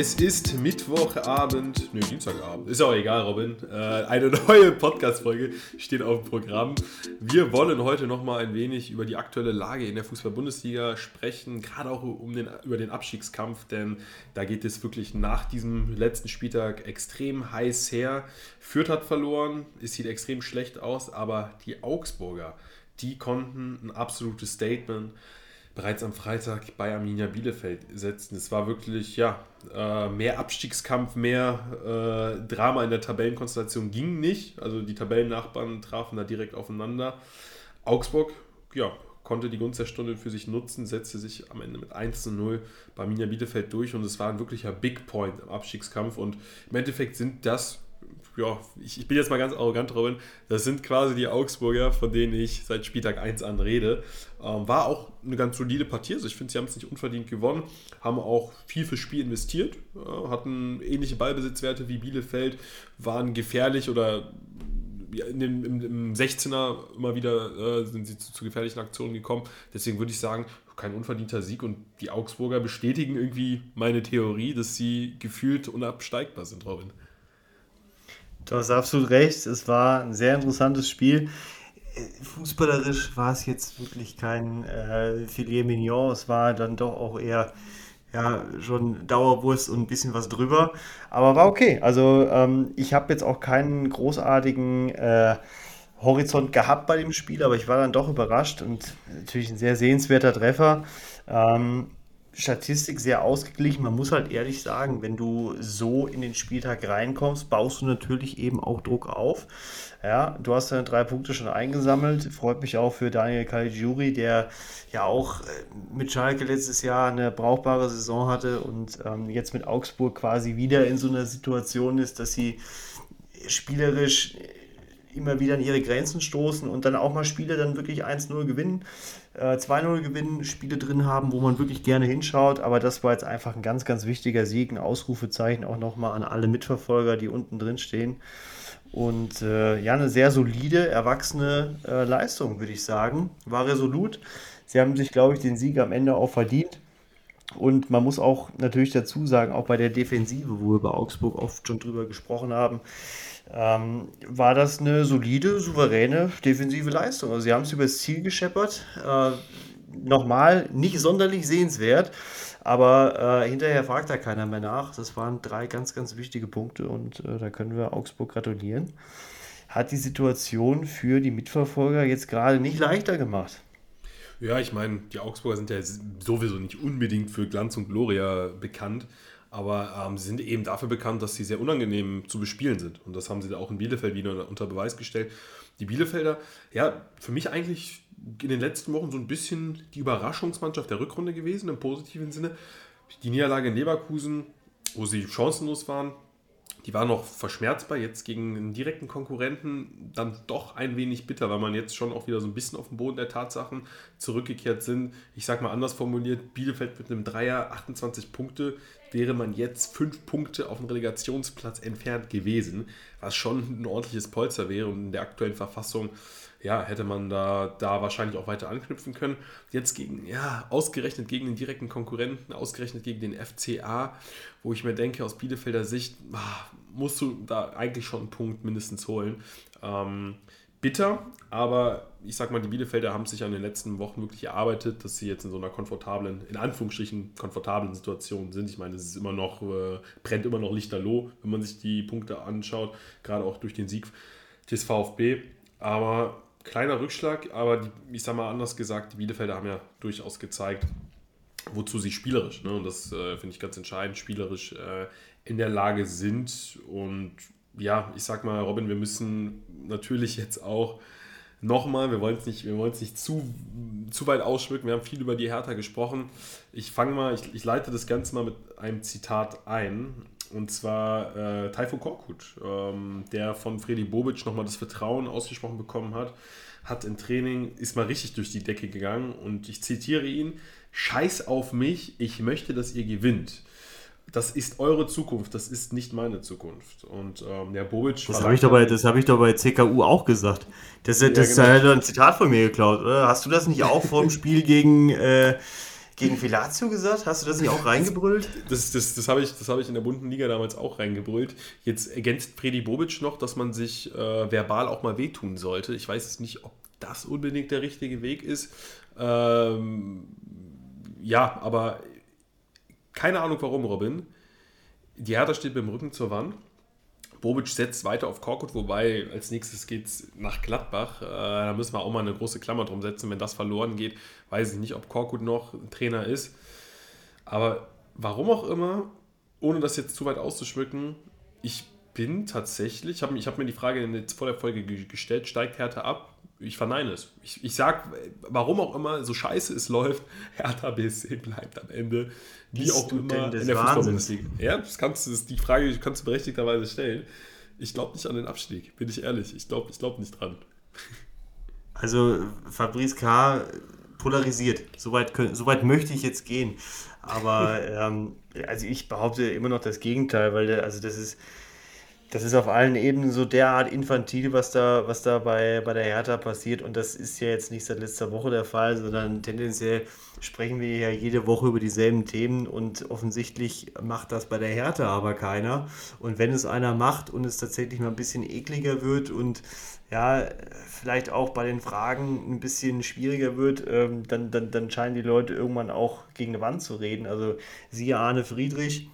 Es ist Mittwochabend, nö, Dienstagabend, ist auch egal, Robin. Äh, eine neue Podcast-Folge steht auf dem Programm. Wir wollen heute nochmal ein wenig über die aktuelle Lage in der Fußball-Bundesliga sprechen, gerade auch um den, über den Abstiegskampf, denn da geht es wirklich nach diesem letzten Spieltag extrem heiß her. Fürth hat verloren, es sieht extrem schlecht aus, aber die Augsburger, die konnten ein absolutes Statement bereits am Freitag bei Arminia Bielefeld setzen. Es war wirklich, ja, äh, mehr Abstiegskampf, mehr äh, Drama in der Tabellenkonstellation ging nicht. Also die Tabellennachbarn trafen da direkt aufeinander. Augsburg, ja, konnte die Gunst der Stunde für sich nutzen, setzte sich am Ende mit 1 zu 0 bei Arminia Bielefeld durch und es war ein wirklicher Big Point im Abstiegskampf und im Endeffekt sind das ja, ich, ich, bin jetzt mal ganz arrogant, Robin, das sind quasi die Augsburger, von denen ich seit Spieltag 1 an rede. Ähm, war auch eine ganz solide Partie, also ich finde, sie haben es nicht unverdient gewonnen, haben auch viel fürs Spiel investiert, äh, hatten ähnliche Ballbesitzwerte wie Bielefeld, waren gefährlich oder in dem, im, im 16er immer wieder äh, sind sie zu, zu gefährlichen Aktionen gekommen. Deswegen würde ich sagen, kein unverdienter Sieg und die Augsburger bestätigen irgendwie meine Theorie, dass sie gefühlt unabsteigbar sind, Robin. Du hast absolut recht. Es war ein sehr interessantes Spiel. Fußballerisch war es jetzt wirklich kein äh, Filet Mignon. Es war dann doch auch eher ja, schon Dauerwurst und ein bisschen was drüber. Aber war okay. Also ähm, ich habe jetzt auch keinen großartigen äh, Horizont gehabt bei dem Spiel, aber ich war dann doch überrascht und natürlich ein sehr sehenswerter Treffer. Ähm, Statistik sehr ausgeglichen. Man muss halt ehrlich sagen, wenn du so in den Spieltag reinkommst, baust du natürlich eben auch Druck auf. Ja, du hast deine drei Punkte schon eingesammelt. Freut mich auch für Daniel Caligiuri, der ja auch äh, mit Schalke letztes Jahr eine brauchbare Saison hatte und ähm, jetzt mit Augsburg quasi wieder in so einer Situation ist, dass sie spielerisch immer wieder an ihre Grenzen stoßen und dann auch mal Spiele dann wirklich 1-0 gewinnen, äh, 2-0 gewinnen, Spiele drin haben, wo man wirklich gerne hinschaut. Aber das war jetzt einfach ein ganz, ganz wichtiger Sieg, ein Ausrufezeichen auch nochmal an alle Mitverfolger, die unten drin stehen. Und äh, ja, eine sehr solide, erwachsene äh, Leistung, würde ich sagen. War resolut. Sie haben sich, glaube ich, den Sieg am Ende auch verdient. Und man muss auch natürlich dazu sagen, auch bei der Defensive, wo wir bei Augsburg oft schon drüber gesprochen haben, ähm, war das eine solide, souveräne defensive Leistung. Also sie haben es übers Ziel gescheppert. Äh, nochmal, nicht sonderlich sehenswert, aber äh, hinterher fragt da keiner mehr nach. Das waren drei ganz, ganz wichtige Punkte und äh, da können wir Augsburg gratulieren. Hat die Situation für die Mitverfolger jetzt gerade nicht leichter gemacht. Ja, ich meine, die Augsburger sind ja sowieso nicht unbedingt für Glanz und Gloria bekannt. Aber ähm, sie sind eben dafür bekannt, dass sie sehr unangenehm zu bespielen sind. Und das haben sie auch in Bielefeld wieder unter Beweis gestellt. Die Bielefelder, ja, für mich eigentlich in den letzten Wochen so ein bisschen die Überraschungsmannschaft der Rückrunde gewesen, im positiven Sinne. Die Niederlage in Leverkusen, wo sie chancenlos waren, die war noch verschmerzbar. Jetzt gegen einen direkten Konkurrenten dann doch ein wenig bitter, weil man jetzt schon auch wieder so ein bisschen auf den Boden der Tatsachen zurückgekehrt sind. Ich sage mal anders formuliert: Bielefeld mit einem Dreier, 28 Punkte, wäre man jetzt fünf Punkte auf dem Relegationsplatz entfernt gewesen, was schon ein ordentliches Polster wäre und in der aktuellen Verfassung ja, hätte man da, da wahrscheinlich auch weiter anknüpfen können. Jetzt gegen, ja, ausgerechnet gegen den direkten Konkurrenten, ausgerechnet gegen den FCA, wo ich mir denke, aus Bielefelder Sicht ah, musst du da eigentlich schon einen Punkt mindestens holen. Ähm, bitter, aber ich sag mal, die Bielefelder haben sich an den letzten Wochen wirklich erarbeitet, dass sie jetzt in so einer komfortablen, in Anführungsstrichen komfortablen Situation sind. Ich meine, es ist immer noch, äh, brennt immer noch lichterloh, wenn man sich die Punkte anschaut, gerade auch durch den Sieg des VfB. Aber kleiner Rückschlag, aber die, ich sag mal anders gesagt, die Bielefelder haben ja durchaus gezeigt, wozu sie spielerisch, ne, und das äh, finde ich ganz entscheidend, spielerisch äh, in der Lage sind. Und ja, ich sag mal, Robin, wir müssen natürlich jetzt auch nochmal, wir wollen es nicht, wir nicht zu, zu weit ausschmücken, wir haben viel über die Hertha gesprochen. Ich fange mal, ich, ich leite das Ganze mal mit einem Zitat ein. Und zwar äh, Taifo Korkut, ähm, der von Freddy Bobic nochmal das Vertrauen ausgesprochen bekommen hat, hat im Training, ist mal richtig durch die Decke gegangen und ich zitiere ihn, Scheiß auf mich, ich möchte, dass ihr gewinnt das ist eure Zukunft, das ist nicht meine Zukunft. Und ähm, der Bobic. Das habe ich, doch bei, hab ich doch bei CKU auch gesagt. Das, das ja, genau. ist halt ein Zitat von mir geklaut, oder? Hast du das nicht auch vor dem Spiel gegen, äh, gegen Filatio gesagt? Hast du das nicht auch reingebrüllt? Das, das, das habe ich, hab ich in der bunten Liga damals auch reingebrüllt. Jetzt ergänzt Freddy Bobic noch, dass man sich äh, verbal auch mal wehtun sollte. Ich weiß jetzt nicht, ob das unbedingt der richtige Weg ist. Ähm, ja, aber keine Ahnung warum, Robin. Die Hertha steht mit dem Rücken zur Wand. Bobic setzt weiter auf Korkut, wobei als nächstes geht es nach Gladbach. Äh, da müssen wir auch mal eine große Klammer drum setzen. Wenn das verloren geht, weiß ich nicht, ob Korkut noch Trainer ist. Aber warum auch immer, ohne das jetzt zu weit auszuschmücken, ich bin tatsächlich, ich habe hab mir die Frage vor der Folge gestellt, steigt Hertha ab? Ich verneine es. Ich, ich sag, warum auch immer, so scheiße es läuft, Hertha BSC bleibt am Ende, wie Bist auch immer, in der Fußball-Bundesliga. Ja, das kannst du, die Frage kannst du berechtigterweise stellen. Ich glaube nicht an den Abstieg, bin ich ehrlich. Ich glaube ich glaub nicht dran. Also Fabrice K. polarisiert. Soweit, soweit möchte ich jetzt gehen. Aber ähm, also ich behaupte immer noch das Gegenteil, weil der, also das ist das ist auf allen Ebenen so derart infantil, was da, was da bei, bei der Hertha passiert. Und das ist ja jetzt nicht seit letzter Woche der Fall, sondern tendenziell sprechen wir ja jede Woche über dieselben Themen und offensichtlich macht das bei der Hertha aber keiner. Und wenn es einer macht und es tatsächlich mal ein bisschen ekliger wird und ja, vielleicht auch bei den Fragen ein bisschen schwieriger wird, ähm, dann, dann, dann scheinen die Leute irgendwann auch gegen eine Wand zu reden. Also siehe Arne Friedrich,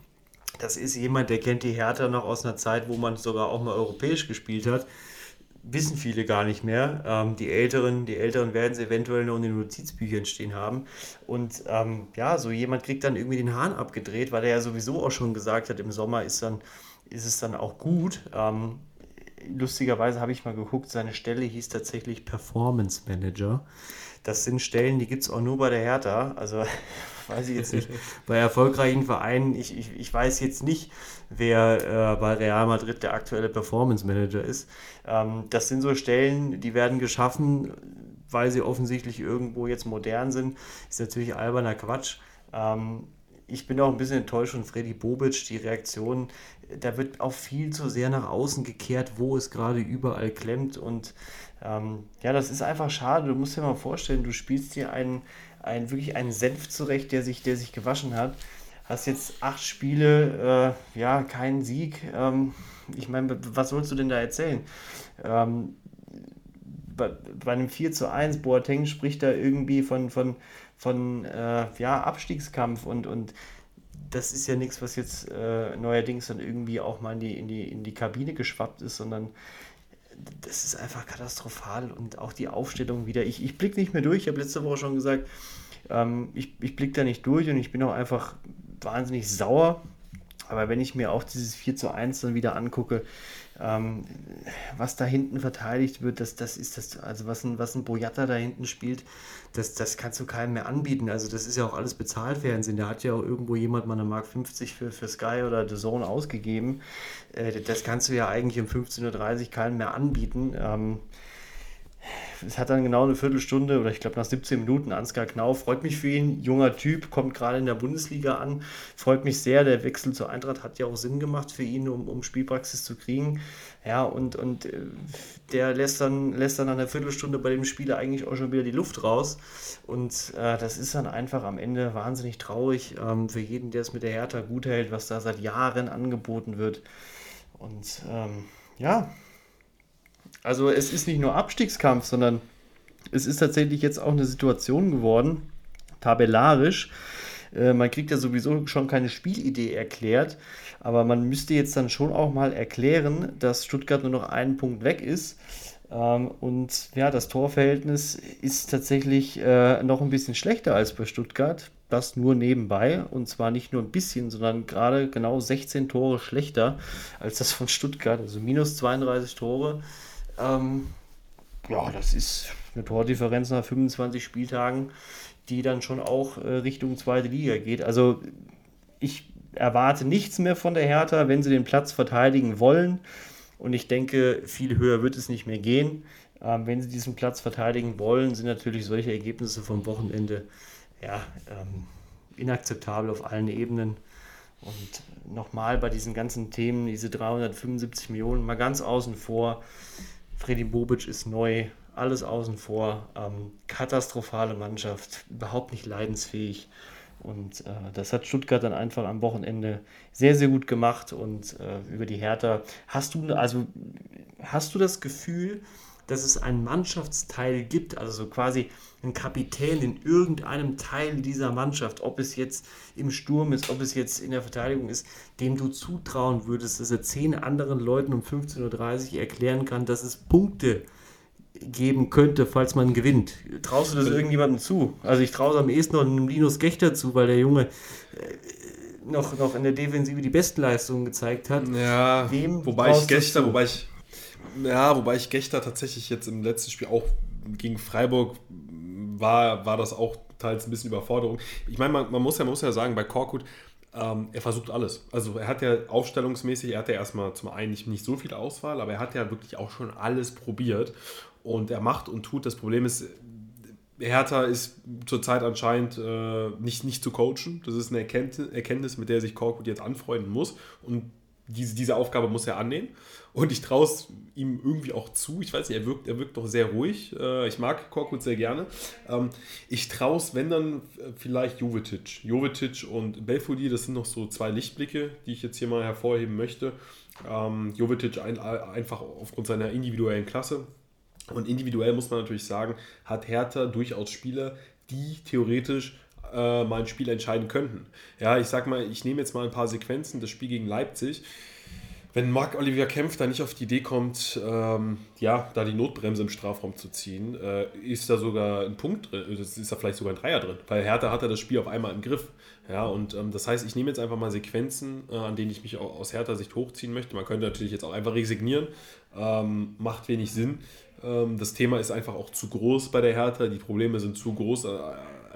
das ist jemand, der kennt die Hertha noch aus einer Zeit, wo man sogar auch mal europäisch gespielt hat. Wissen viele gar nicht mehr. Ähm, die Älteren, die Älteren werden es eventuell noch in den Notizbüchern stehen haben. Und ähm, ja, so jemand kriegt dann irgendwie den Hahn abgedreht, weil er ja sowieso auch schon gesagt hat, im Sommer ist, dann, ist es dann auch gut. Ähm, lustigerweise habe ich mal geguckt, seine Stelle hieß tatsächlich Performance Manager. Das sind Stellen, die gibt es auch nur bei der Hertha. Also weiß ich jetzt nicht. bei erfolgreichen Vereinen, ich, ich, ich weiß jetzt nicht, wer äh, bei Real Madrid der aktuelle Performance Manager ist. Ähm, das sind so Stellen, die werden geschaffen, weil sie offensichtlich irgendwo jetzt modern sind. Ist natürlich alberner Quatsch. Ähm, ich bin auch ein bisschen enttäuscht von Freddy Bobic, die Reaktion, da wird auch viel zu sehr nach außen gekehrt, wo es gerade überall klemmt und ähm, ja, das ist einfach schade. Du musst dir mal vorstellen, du spielst hier einen, einen wirklich einen Senf zurecht, der sich, der sich gewaschen hat. Hast jetzt acht Spiele, äh, ja, keinen Sieg. Ähm, ich meine, was sollst du denn da erzählen? Ähm, bei, bei, einem 4 zu 1, Boateng spricht da irgendwie von, von, von äh, ja, Abstiegskampf und, und das ist ja nichts, was jetzt äh, neuerdings dann irgendwie auch mal in die, in, die, in die Kabine geschwappt ist, sondern das ist einfach katastrophal und auch die Aufstellung wieder. Ich, ich blicke nicht mehr durch, ich habe letzte Woche schon gesagt, ähm, ich, ich blicke da nicht durch und ich bin auch einfach wahnsinnig sauer. Aber wenn ich mir auch dieses 4 zu 1 dann wieder angucke, ähm, was da hinten verteidigt wird, das, das ist das, also was ein, was ein Boyata da hinten spielt, das, das kannst du keinem mehr anbieten. Also das ist ja auch alles Bezahlfernsehen. Da hat ja auch irgendwo jemand mal eine Mark 50 für, für Sky oder The Zone ausgegeben. Äh, das kannst du ja eigentlich um 15.30 Uhr keinem mehr anbieten. Es hat dann genau eine Viertelstunde oder ich glaube nach 17 Minuten Ansgar Knauf. Freut mich für ihn, junger Typ, kommt gerade in der Bundesliga an. Freut mich sehr. Der Wechsel zur Eintracht hat ja auch Sinn gemacht für ihn, um, um Spielpraxis zu kriegen. Ja, und, und äh, der lässt dann, lässt dann nach einer Viertelstunde bei dem Spieler eigentlich auch schon wieder die Luft raus. Und äh, das ist dann einfach am Ende wahnsinnig traurig ähm, für jeden, der es mit der Hertha gut hält, was da seit Jahren angeboten wird. Und ähm, ja, also es ist nicht nur Abstiegskampf, sondern es ist tatsächlich jetzt auch eine Situation geworden, tabellarisch. Äh, man kriegt ja sowieso schon keine Spielidee erklärt, aber man müsste jetzt dann schon auch mal erklären, dass Stuttgart nur noch einen Punkt weg ist. Ähm, und ja, das Torverhältnis ist tatsächlich äh, noch ein bisschen schlechter als bei Stuttgart. Das nur nebenbei. Und zwar nicht nur ein bisschen, sondern gerade genau 16 Tore schlechter als das von Stuttgart. Also minus 32 Tore. Ähm, ja, das ist eine Tordifferenz nach 25 Spieltagen, die dann schon auch äh, Richtung zweite Liga geht. Also ich erwarte nichts mehr von der Hertha, wenn sie den Platz verteidigen wollen. Und ich denke, viel höher wird es nicht mehr gehen. Ähm, wenn sie diesen Platz verteidigen wollen, sind natürlich solche Ergebnisse vom Wochenende ja, ähm, inakzeptabel auf allen Ebenen. Und nochmal bei diesen ganzen Themen, diese 375 Millionen, mal ganz außen vor. Freddy Bobic ist neu, alles außen vor. Ähm, katastrophale Mannschaft, überhaupt nicht leidensfähig. Und äh, das hat Stuttgart dann einfach am Wochenende sehr, sehr gut gemacht. Und äh, über die Hertha hast du, also hast du das Gefühl, dass es einen Mannschaftsteil gibt, also so quasi einen Kapitän in irgendeinem Teil dieser Mannschaft, ob es jetzt im Sturm ist, ob es jetzt in der Verteidigung ist, dem du zutrauen würdest, dass er zehn anderen Leuten um 15.30 Uhr erklären kann, dass es Punkte geben könnte, falls man gewinnt. Traust du das irgendjemandem zu? Also ich traue es am ehesten noch einem Linus Gechter zu, weil der Junge äh, noch, noch in der Defensive die Bestleistungen gezeigt hat. Ja, Wem wobei ich Gechter, wobei ich ja, wobei ich Gechter tatsächlich jetzt im letzten Spiel auch gegen Freiburg war, war das auch teils ein bisschen Überforderung. Ich meine, man, man, muss, ja, man muss ja sagen, bei Korkut, ähm, er versucht alles. Also er hat ja aufstellungsmäßig, er hat ja erstmal zum einen nicht, nicht so viel Auswahl, aber er hat ja wirklich auch schon alles probiert. Und er macht und tut. Das Problem ist, Hertha ist zurzeit anscheinend äh, nicht, nicht zu coachen. Das ist eine Erkenntnis, mit der sich Korkut jetzt anfreunden muss. Und diese, diese Aufgabe muss er annehmen. Und ich traue es ihm irgendwie auch zu. Ich weiß nicht, er wirkt, er wirkt doch sehr ruhig. Äh, ich mag Korkut sehr gerne. Ähm, ich traue es, wenn dann vielleicht Jovetic. Jovetic und Belfodil, das sind noch so zwei Lichtblicke, die ich jetzt hier mal hervorheben möchte. Ähm, Jovetic ein, einfach aufgrund seiner individuellen Klasse und individuell muss man natürlich sagen, hat Hertha durchaus Spieler, die theoretisch äh, mal ein Spiel entscheiden könnten. Ja, ich sag mal, ich nehme jetzt mal ein paar Sequenzen, das Spiel gegen Leipzig. Wenn Marc Olivier Kempf da nicht auf die Idee kommt, ähm, ja, da die Notbremse im Strafraum zu ziehen, äh, ist da sogar ein Punkt drin, ist da vielleicht sogar ein Dreier drin, weil Hertha hat er das Spiel auf einmal im Griff. Ja, und ähm, das heißt, ich nehme jetzt einfach mal Sequenzen, äh, an denen ich mich aus Hertha-Sicht hochziehen möchte. Man könnte natürlich jetzt auch einfach resignieren, ähm, macht wenig Sinn. Ähm, das Thema ist einfach auch zu groß bei der Hertha. Die Probleme sind zu groß, äh,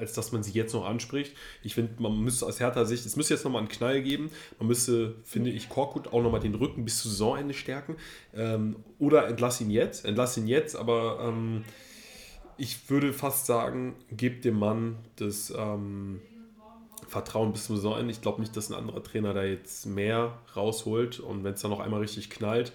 als dass man sie jetzt noch anspricht. Ich finde, man müsste aus Hertha-Sicht, es müsste jetzt nochmal einen Knall geben. Man müsste, finde ich, Korkut auch nochmal den Rücken bis zu Saisonende stärken. Ähm, oder entlass ihn jetzt. Entlass ihn jetzt, aber ähm, ich würde fast sagen, gebt dem Mann das. Ähm, Vertrauen bis zum Saisonende. Ich glaube nicht, dass ein anderer Trainer da jetzt mehr rausholt. Und wenn es dann noch einmal richtig knallt,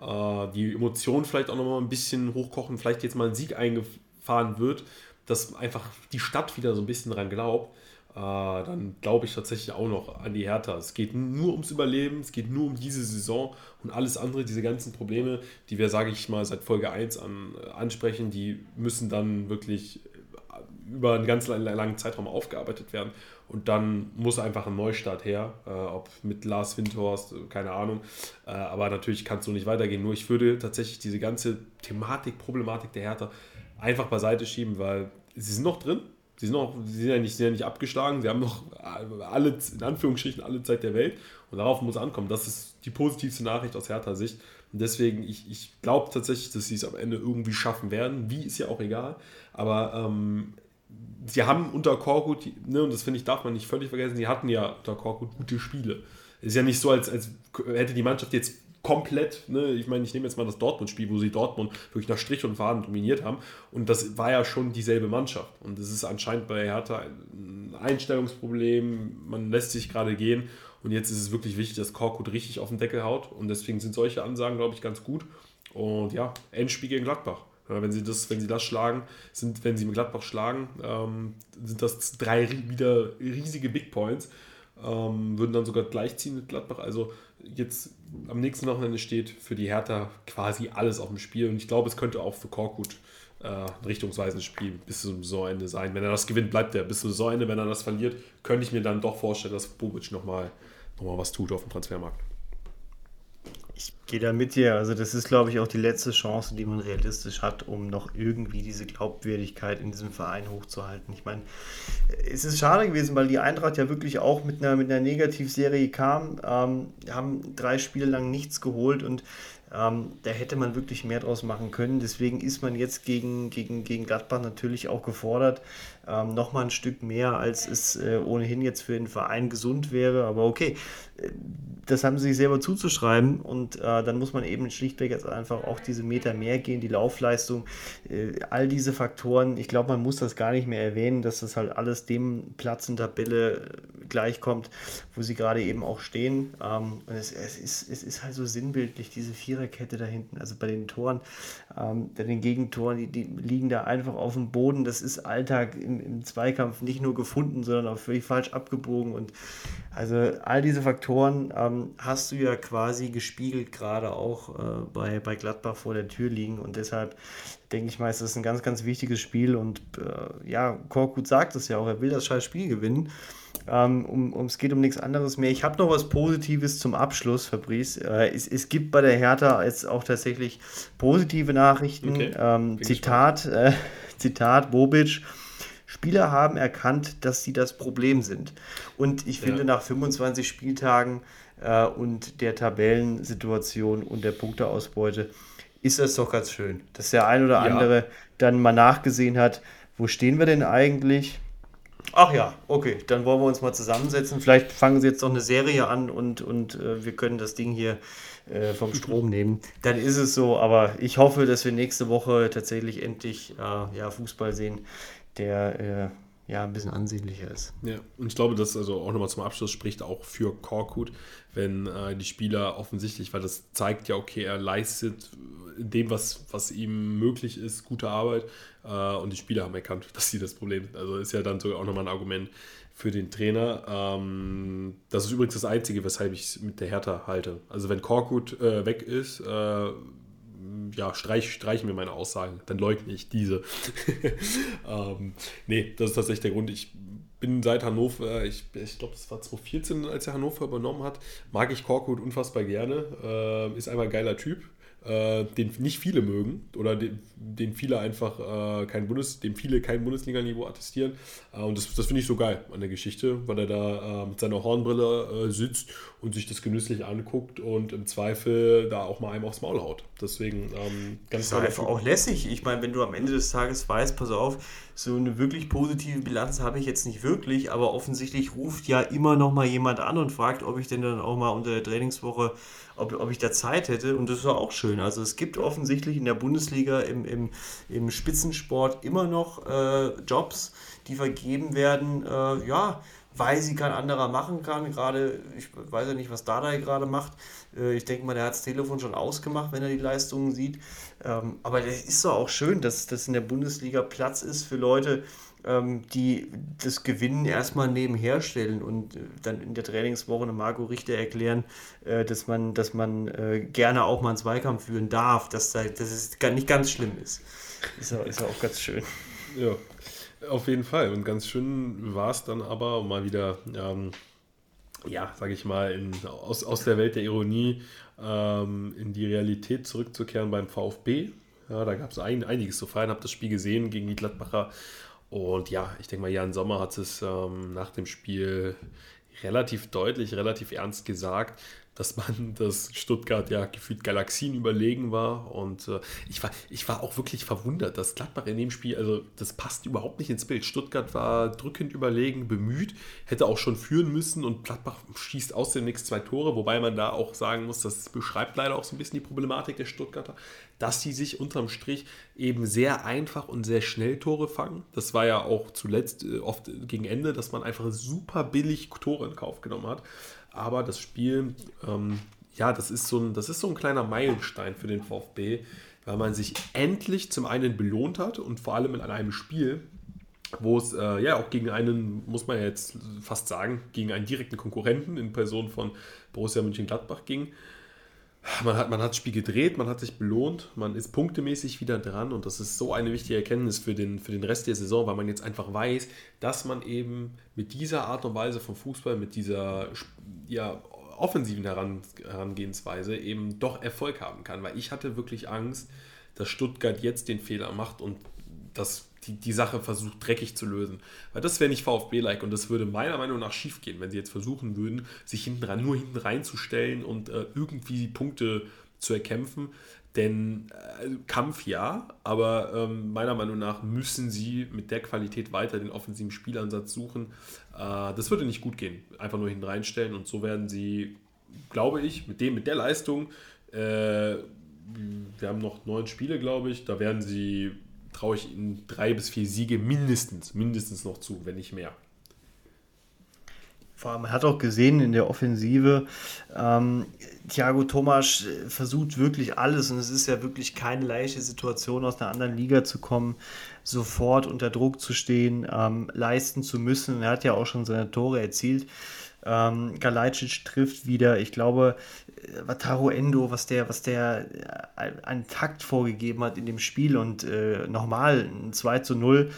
äh, die Emotionen vielleicht auch nochmal ein bisschen hochkochen, vielleicht jetzt mal ein Sieg eingefahren wird, dass einfach die Stadt wieder so ein bisschen dran glaubt, äh, dann glaube ich tatsächlich auch noch an die Hertha. Es geht nur ums Überleben, es geht nur um diese Saison und alles andere, diese ganzen Probleme, die wir, sage ich mal, seit Folge 1 an, äh, ansprechen, die müssen dann wirklich über einen ganz langen Zeitraum aufgearbeitet werden. Und dann muss einfach ein Neustart her, äh, ob mit Lars Windhorst, keine Ahnung. Äh, aber natürlich kann es so nicht weitergehen. Nur ich würde tatsächlich diese ganze Thematik, Problematik der Hertha einfach beiseite schieben, weil sie sind noch drin. Sie sind, noch, sie sind, ja nicht, sind ja nicht abgeschlagen, sie haben noch alle, in Anführungsstrichen, alle Zeit der Welt. Und darauf muss es ankommen. Das ist die positivste Nachricht aus Hertha-Sicht. Und deswegen, ich, ich glaube tatsächlich, dass sie es am Ende irgendwie schaffen werden. Wie ist ja auch egal. Aber ähm, sie haben unter Korkut, ne, und das finde ich, darf man nicht völlig vergessen, sie hatten ja unter Korkut gute Spiele. Es ist ja nicht so, als, als hätte die Mannschaft jetzt komplett, ne, ich meine, ich nehme jetzt mal das Dortmund-Spiel, wo sie Dortmund wirklich nach Strich und Faden dominiert haben. Und das war ja schon dieselbe Mannschaft. Und es ist anscheinend bei Hertha ein Einstellungsproblem, man lässt sich gerade gehen. Und jetzt ist es wirklich wichtig, dass Korkut richtig auf den Deckel haut. Und deswegen sind solche Ansagen, glaube ich, ganz gut. Und ja, Endspiel gegen Gladbach. Wenn sie das, wenn sie das schlagen, sind, wenn sie mit Gladbach schlagen, ähm, sind das drei wieder riesige Big Points. Ähm, würden dann sogar gleichziehen mit Gladbach. Also jetzt am nächsten Wochenende steht für die Hertha quasi alles auf dem Spiel. Und ich glaube, es könnte auch für Korkut äh, ein richtungsweisendes Spiel bis zum Saisonende sein. Wenn er das gewinnt, bleibt er bis zum Saisonende. Wenn er das verliert, könnte ich mir dann doch vorstellen, dass Bobic nochmal noch mal was tut auf dem Transfermarkt. Ich gehe da mit dir. Also das ist, glaube ich, auch die letzte Chance, die man realistisch hat, um noch irgendwie diese Glaubwürdigkeit in diesem Verein hochzuhalten. Ich meine, es ist schade gewesen, weil die Eintracht ja wirklich auch mit einer, mit einer Negativserie kam, ähm, haben drei Spiele lang nichts geholt und ähm, da hätte man wirklich mehr draus machen können. Deswegen ist man jetzt gegen, gegen, gegen Gladbach natürlich auch gefordert. Ähm, Nochmal ein Stück mehr, als es äh, ohnehin jetzt für den Verein gesund wäre. Aber okay, das haben sie sich selber zuzuschreiben und äh, dann muss man eben schlichtweg jetzt einfach auch diese Meter mehr gehen, die Laufleistung, äh, all diese Faktoren. Ich glaube, man muss das gar nicht mehr erwähnen, dass das halt alles dem Platz in Tabelle äh, gleichkommt, wo sie gerade eben auch stehen. Ähm, und es, es, ist, es ist halt so sinnbildlich, diese Viererkette da hinten, also bei den Toren, ähm, den Gegentoren, die, die liegen da einfach auf dem Boden. Das ist Alltag im, im Zweikampf nicht nur gefunden, sondern auch völlig falsch abgebogen und also all diese Faktoren ähm, hast du ja quasi gespiegelt, gerade auch äh, bei, bei Gladbach vor der Tür liegen. Und deshalb denke ich mal, es ist ein ganz, ganz wichtiges Spiel. Und äh, ja, Korkut sagt es ja auch, er will das scheiß Spiel gewinnen. Ähm, um, um, es geht um nichts anderes mehr. Ich habe noch was Positives zum Abschluss, Fabrice. Äh, es, es, gibt bei der Hertha jetzt auch tatsächlich positive Nachrichten. Okay. Ähm, Zitat, äh, Zitat Bobic. Spieler haben erkannt, dass sie das Problem sind. Und ich finde, ja. nach 25 Spieltagen äh, und der Tabellensituation und der Punkteausbeute ist das doch ganz schön, dass der ein oder andere ja. dann mal nachgesehen hat, wo stehen wir denn eigentlich? Ach ja, okay, dann wollen wir uns mal zusammensetzen. Vielleicht fangen sie jetzt noch eine Serie an und, und äh, wir können das Ding hier äh, vom Strom nehmen. Dann ist es so, aber ich hoffe, dass wir nächste Woche tatsächlich endlich äh, ja, Fußball sehen, der äh, ja ein bisschen ansehnlicher ist. Ja, und ich glaube, das also auch nochmal zum Abschluss spricht auch für Korkut, wenn äh, die Spieler offensichtlich, weil das zeigt ja, okay, er leistet dem, was, was ihm möglich ist, gute Arbeit äh, und die Spieler haben erkannt, dass sie das Problem sind. Also ist ja dann sogar auch nochmal ein Argument für den Trainer. Ähm, das ist übrigens das Einzige, weshalb ich es mit der Hertha halte. Also wenn Korkut äh, weg ist, äh, ja, streich, streichen wir meine Aussagen, dann leugne ich diese. ähm, nee, das ist tatsächlich der Grund. Ich bin seit Hannover, ich, ich glaube, das war 2014, als er Hannover übernommen hat, mag ich Korkut unfassbar gerne. Äh, ist einfach ein geiler Typ äh, den nicht viele mögen oder den, den viele einfach äh, kein Bundes, dem viele kein Bundesliga-Niveau attestieren. Äh, und das, das finde ich so geil an der Geschichte, weil er da äh, mit seiner Hornbrille äh, sitzt und sich das genüsslich anguckt und im Zweifel da auch mal einem aufs Maul haut. Deswegen ähm, ganz Das ist einfach auch lässig. Ich meine, wenn du am Ende des Tages weißt, pass auf, so eine wirklich positive Bilanz habe ich jetzt nicht wirklich, aber offensichtlich ruft ja immer noch mal jemand an und fragt, ob ich denn dann auch mal unter der Trainingswoche ob, ob ich da Zeit hätte. Und das war auch schön. Also es gibt offensichtlich in der Bundesliga im, im, im Spitzensport immer noch äh, Jobs, die vergeben werden, äh, ja, weil sie kein anderer machen kann. Gerade, ich weiß ja nicht, was Dada gerade macht. Äh, ich denke mal, der hat das Telefon schon ausgemacht, wenn er die Leistungen sieht. Ähm, aber das ist doch auch schön, dass das in der Bundesliga Platz ist für Leute, ähm, die das Gewinnen erstmal nebenher stellen und äh, dann in der Trainingswoche eine Marco Richter erklären, äh, dass man, dass man gerne auch mal einen Zweikampf führen darf, dass, da, dass es nicht ganz schlimm ist. Ist ja auch ganz schön. Ja, auf jeden Fall. Und ganz schön war es dann aber mal wieder, ähm, ja, sage ich mal, in, aus, aus der Welt der Ironie ähm, in die Realität zurückzukehren beim VfB. Ja, da gab es ein, einiges zu feiern, habe das Spiel gesehen gegen die Gladbacher und ja, ich denke mal, Jan Sommer hat es ähm, nach dem Spiel relativ deutlich, relativ ernst gesagt, dass man das Stuttgart ja gefühlt Galaxien überlegen war. Und äh, ich, war, ich war auch wirklich verwundert, dass Gladbach in dem Spiel, also das passt überhaupt nicht ins Bild. Stuttgart war drückend überlegen, bemüht, hätte auch schon führen müssen und Gladbach schießt aus den nächsten zwei Tore, wobei man da auch sagen muss, das beschreibt leider auch so ein bisschen die Problematik der Stuttgarter, dass sie sich unterm Strich eben sehr einfach und sehr schnell Tore fangen. Das war ja auch zuletzt äh, oft gegen Ende, dass man einfach super billig Tore in Kauf genommen hat. Aber das Spiel, ähm, ja, das ist, so ein, das ist so ein kleiner Meilenstein für den VfB, weil man sich endlich zum einen belohnt hat und vor allem in einem Spiel, wo es äh, ja auch gegen einen, muss man jetzt fast sagen, gegen einen direkten Konkurrenten in Person von Borussia Mönchengladbach ging. Man hat, man hat das Spiel gedreht, man hat sich belohnt, man ist punktemäßig wieder dran und das ist so eine wichtige Erkenntnis für den, für den Rest der Saison, weil man jetzt einfach weiß, dass man eben mit dieser Art und Weise vom Fußball, mit dieser ja, offensiven Herangehensweise eben doch Erfolg haben kann. Weil ich hatte wirklich Angst, dass Stuttgart jetzt den Fehler macht und das die, die Sache versucht dreckig zu lösen. Weil das wäre nicht VfB-like und das würde meiner Meinung nach schief gehen, wenn sie jetzt versuchen würden, sich hinten ran, nur hinten reinzustellen und äh, irgendwie Punkte zu erkämpfen. Denn äh, Kampf ja, aber ähm, meiner Meinung nach müssen sie mit der Qualität weiter den offensiven Spielansatz suchen. Äh, das würde nicht gut gehen. Einfach nur hinten reinstellen und so werden sie, glaube ich, mit dem, mit der Leistung, äh, wir haben noch neun Spiele, glaube ich, da werden sie, traue ich ihnen drei bis vier Siege mindestens, mindestens noch zu, wenn nicht mehr. Vor allem, man hat auch gesehen in der Offensive, ähm, Thiago Thomas äh, versucht wirklich alles und es ist ja wirklich keine leichte Situation, aus einer anderen Liga zu kommen, sofort unter Druck zu stehen, ähm, leisten zu müssen. Er hat ja auch schon seine Tore erzielt. Ähm, Galajcic trifft wieder. Ich glaube, äh, Wataru Endo, was der, was der äh, einen Takt vorgegeben hat in dem Spiel und äh, nochmal ein 2 zu 0,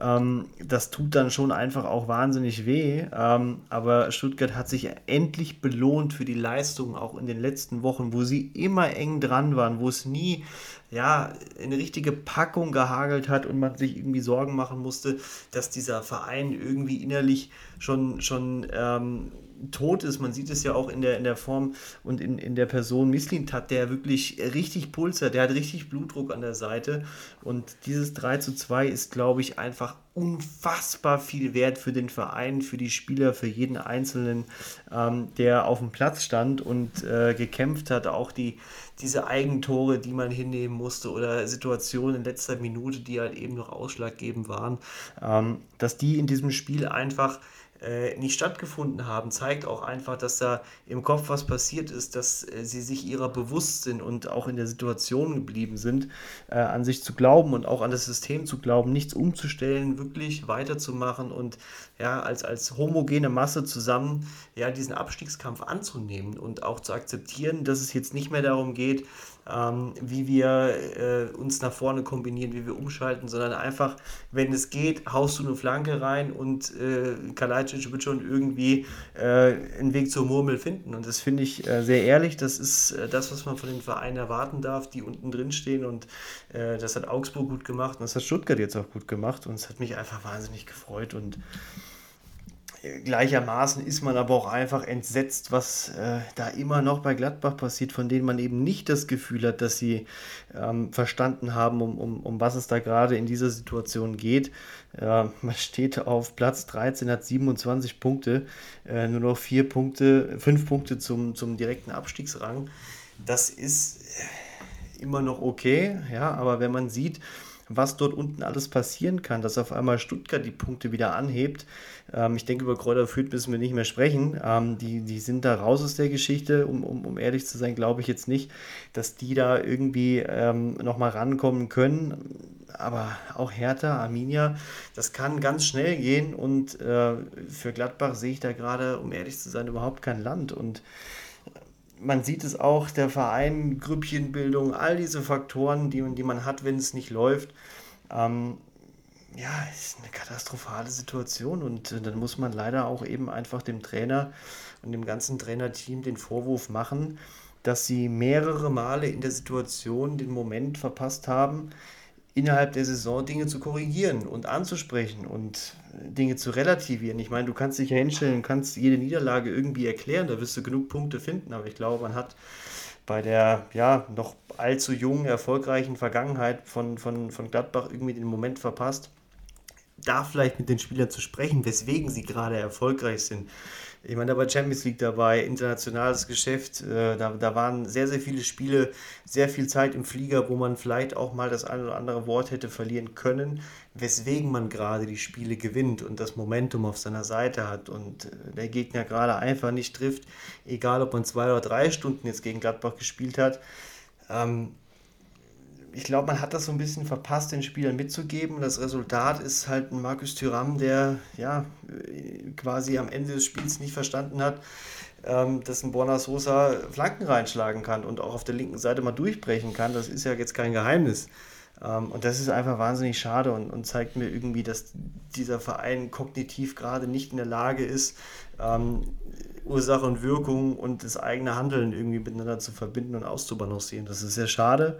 ähm, das tut dann schon einfach auch wahnsinnig weh. Ähm, aber Stuttgart hat sich endlich belohnt für die Leistung auch in den letzten Wochen, wo sie immer eng dran waren, wo es nie ja, eine richtige Packung gehagelt hat und man sich irgendwie Sorgen machen musste, dass dieser Verein irgendwie innerlich schon, schon ähm, tot ist. Man sieht es ja auch in der, in der Form und in, in der Person Mislint hat, der wirklich richtig Puls hat, der hat richtig Blutdruck an der Seite. Und dieses 3 zu 2 ist, glaube ich, einfach unfassbar viel wert für den Verein, für die Spieler, für jeden Einzelnen, ähm, der auf dem Platz stand und äh, gekämpft hat. Auch die, diese Eigentore, die man hinnehmen musste oder Situationen in letzter Minute, die halt eben noch ausschlaggebend waren, ähm, dass die in diesem Spiel einfach äh, nicht stattgefunden haben, zeigt auch einfach, dass da im Kopf was passiert ist, dass äh, sie sich ihrer bewusst sind und auch in der Situation geblieben sind, äh, an sich zu glauben und auch an das System zu glauben, nichts umzustellen, wirklich weiterzumachen und ja, als, als homogene Masse zusammen ja, diesen Abstiegskampf anzunehmen und auch zu akzeptieren, dass es jetzt nicht mehr darum geht, ähm, wie wir äh, uns nach vorne kombinieren, wie wir umschalten, sondern einfach, wenn es geht, haust du eine Flanke rein und äh, Kalajdzic wird schon irgendwie äh, einen Weg zur Murmel finden. Und das finde ich äh, sehr ehrlich. Das ist äh, das, was man von den Vereinen erwarten darf, die unten drin stehen. Und äh, das hat Augsburg gut gemacht und das hat Stuttgart jetzt auch gut gemacht. Und es hat mich einfach wahnsinnig gefreut. Und Gleichermaßen ist man aber auch einfach entsetzt, was äh, da immer noch bei Gladbach passiert, von denen man eben nicht das Gefühl hat, dass sie ähm, verstanden haben, um, um, um was es da gerade in dieser Situation geht. Äh, man steht auf Platz 13, hat 27 Punkte, äh, nur noch vier Punkte, fünf Punkte zum, zum direkten Abstiegsrang. Das ist äh, immer noch okay, ja, aber wenn man sieht, was dort unten alles passieren kann, dass auf einmal Stuttgart die Punkte wieder anhebt. Ähm, ich denke, über Kräuter Fürth müssen wir nicht mehr sprechen. Ähm, die, die sind da raus aus der Geschichte. Um, um, um ehrlich zu sein, glaube ich jetzt nicht, dass die da irgendwie ähm, nochmal rankommen können. Aber auch Hertha, Arminia, das kann ganz schnell gehen. Und äh, für Gladbach sehe ich da gerade, um ehrlich zu sein, überhaupt kein Land. Und man sieht es auch, der Verein, Grüppchenbildung, all diese Faktoren, die, die man hat, wenn es nicht läuft. Ähm, ja, ist eine katastrophale Situation und äh, dann muss man leider auch eben einfach dem Trainer und dem ganzen Trainerteam den Vorwurf machen, dass sie mehrere Male in der Situation den Moment verpasst haben, innerhalb der Saison Dinge zu korrigieren und anzusprechen und Dinge zu relativieren. Ich meine, du kannst dich ja hinstellen, kannst jede Niederlage irgendwie erklären, da wirst du genug Punkte finden, aber ich glaube, man hat bei der ja noch allzu jungen, erfolgreichen Vergangenheit von, von, von Gladbach irgendwie den Moment verpasst, da vielleicht mit den Spielern zu sprechen, weswegen sie gerade erfolgreich sind. Ich meine, da war Champions League dabei, internationales Geschäft, äh, da, da waren sehr, sehr viele Spiele, sehr viel Zeit im Flieger, wo man vielleicht auch mal das ein oder andere Wort hätte verlieren können, weswegen man gerade die Spiele gewinnt und das Momentum auf seiner Seite hat und äh, der Gegner gerade einfach nicht trifft, egal ob man zwei oder drei Stunden jetzt gegen Gladbach gespielt hat. Ähm, ich glaube, man hat das so ein bisschen verpasst, den Spielern mitzugeben. Das Resultat ist halt ein Markus Thüram, der ja quasi am Ende des Spiels nicht verstanden hat, ähm, dass ein Borna Sosa Flanken reinschlagen kann und auch auf der linken Seite mal durchbrechen kann. Das ist ja jetzt kein Geheimnis. Ähm, und das ist einfach wahnsinnig schade und, und, zeigt mir irgendwie, dass dieser Verein kognitiv gerade nicht in der Lage ist, ähm, Ursache und Wirkung und das eigene Handeln irgendwie miteinander zu verbinden und auszubalancieren. Das ist sehr schade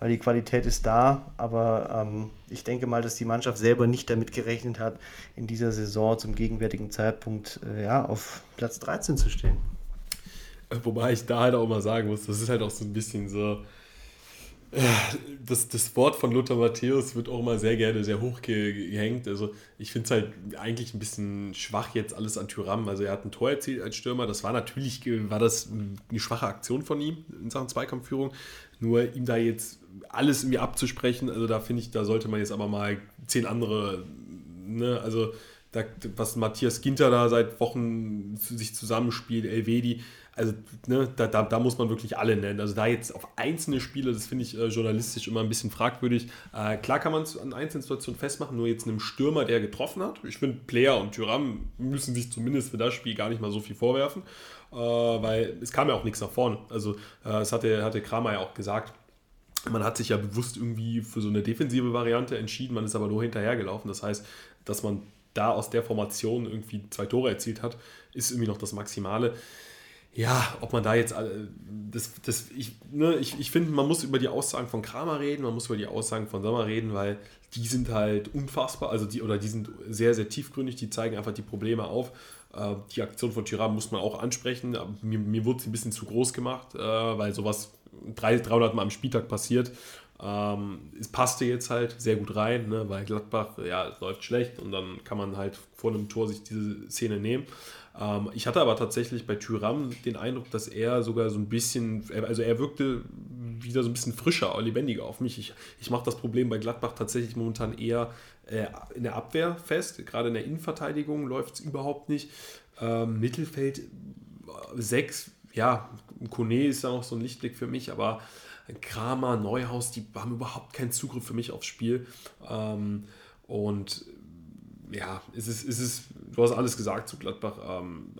weil die Qualität ist da, aber ähm, ich denke mal, dass die Mannschaft selber nicht damit gerechnet hat, in dieser Saison zum gegenwärtigen Zeitpunkt äh, ja, auf Platz 13 zu stehen. Wobei ich da halt auch mal sagen muss, das ist halt auch so ein bisschen so, das, das Wort von Lothar Matthäus wird auch immer sehr gerne sehr hoch gehängt. Also ich finde es halt eigentlich ein bisschen schwach jetzt alles an Tyram. Also er hat ein Tor erzielt als Stürmer. Das war natürlich war das eine schwache Aktion von ihm in Sachen Zweikampfführung. Nur ihm da jetzt alles irgendwie abzusprechen, also da finde ich, da sollte man jetzt aber mal zehn andere, ne, also da, was Matthias Ginter da seit Wochen sich zusammenspielt, Elvedi, also ne, da, da, da, muss man wirklich alle nennen. Also da jetzt auf einzelne Spiele, das finde ich äh, journalistisch immer ein bisschen fragwürdig. Äh, klar kann man es an einzelnen Situationen festmachen, nur jetzt einem Stürmer, der getroffen hat. Ich finde, Player und Tyram müssen sich zumindest für das Spiel gar nicht mal so viel vorwerfen, äh, weil es kam ja auch nichts nach vorne. Also äh, das hatte, hatte Kramer ja auch gesagt. Man hat sich ja bewusst irgendwie für so eine defensive Variante entschieden, man ist aber nur hinterhergelaufen. Das heißt, dass man da aus der Formation irgendwie zwei Tore erzielt hat, ist irgendwie noch das Maximale ja, ob man da jetzt, das, das, ich, ne, ich, ich finde, man muss über die Aussagen von Kramer reden, man muss über die Aussagen von Sommer reden, weil die sind halt unfassbar, also die, oder die sind sehr, sehr tiefgründig, die zeigen einfach die Probleme auf. Äh, die Aktion von Tyram muss man auch ansprechen, mir, mir wurde sie ein bisschen zu groß gemacht, äh, weil sowas 300 Mal am Spieltag passiert. Ähm, es passte jetzt halt sehr gut rein, ne, weil Gladbach, ja, läuft schlecht und dann kann man halt vor einem Tor sich diese Szene nehmen. Ähm, ich hatte aber tatsächlich bei Tyram den Eindruck, dass er sogar so ein bisschen, also er wirkte wieder so ein bisschen frischer, lebendiger auf mich. Ich, ich mache das Problem bei Gladbach tatsächlich momentan eher äh, in der Abwehr fest. Gerade in der Innenverteidigung läuft es überhaupt nicht. Ähm, Mittelfeld 6, ja, Kone ist ja noch so ein Lichtblick für mich, aber Kramer, Neuhaus, die haben überhaupt keinen Zugriff für mich aufs Spiel. Ähm, und ja, es ist, es ist, du hast alles gesagt zu Gladbach. Ähm,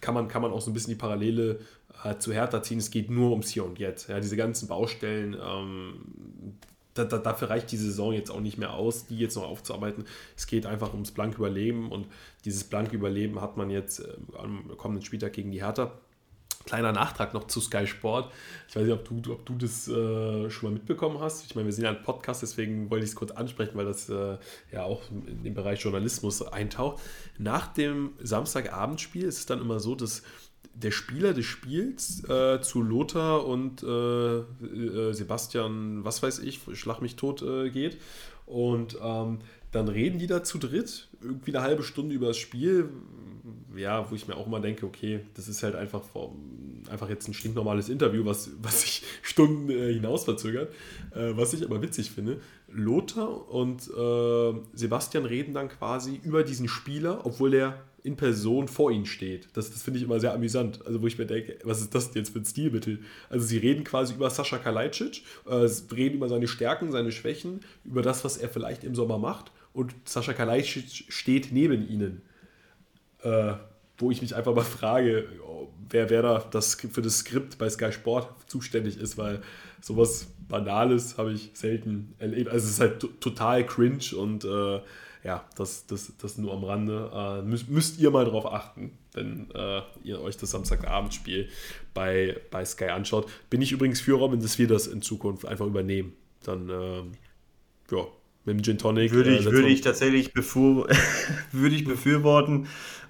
kann, man, kann man auch so ein bisschen die Parallele äh, zu Hertha ziehen. Es geht nur ums Hier und Jetzt. Ja, diese ganzen Baustellen, ähm, da, da, dafür reicht die Saison jetzt auch nicht mehr aus, die jetzt noch aufzuarbeiten. Es geht einfach ums blanke Überleben und dieses blanke Überleben hat man jetzt äh, am kommenden Spieltag gegen die Hertha. Kleiner Nachtrag noch zu Sky Sport. Ich weiß nicht, ob du, ob du das äh, schon mal mitbekommen hast. Ich meine, wir sind ja ein Podcast, deswegen wollte ich es kurz ansprechen, weil das äh, ja auch in den Bereich Journalismus eintaucht. Nach dem Samstagabendspiel ist es dann immer so, dass der Spieler des Spiels äh, zu Lothar und äh, äh, Sebastian, was weiß ich, schlag mich tot äh, geht. Und ähm, dann reden die da zu dritt, irgendwie eine halbe Stunde über das Spiel, ja, wo ich mir auch immer denke, okay, das ist halt einfach, einfach jetzt ein stinknormales Interview, was, was sich Stunden äh, hinaus verzögert. Äh, was ich aber witzig finde, Lothar und äh, Sebastian reden dann quasi über diesen Spieler, obwohl der in Person vor ihnen steht. Das, das finde ich immer sehr amüsant. Also, wo ich mir denke, was ist das jetzt für ein Stilmittel? Also, sie reden quasi über Sascha Kalajdzic, äh, reden über seine Stärken, seine Schwächen, über das, was er vielleicht im Sommer macht. Und Sascha Kalajdzic steht neben ihnen äh, wo ich mich einfach mal frage, wer, wer da das, für das Skript bei Sky Sport zuständig ist, weil sowas Banales habe ich selten erlebt. Also es ist halt total cringe und äh, ja, das, das, das nur am Rande. Äh, müsst, müsst, ihr mal darauf achten, wenn äh, ihr euch das Samstagabendspiel bei, bei Sky anschaut. Bin ich übrigens für Robin, dass wir das in Zukunft einfach übernehmen. Dann, ähm, ja, mit dem Gin Tonic. Würde ich, äh, würde ich tatsächlich bevor, würde ich befürworten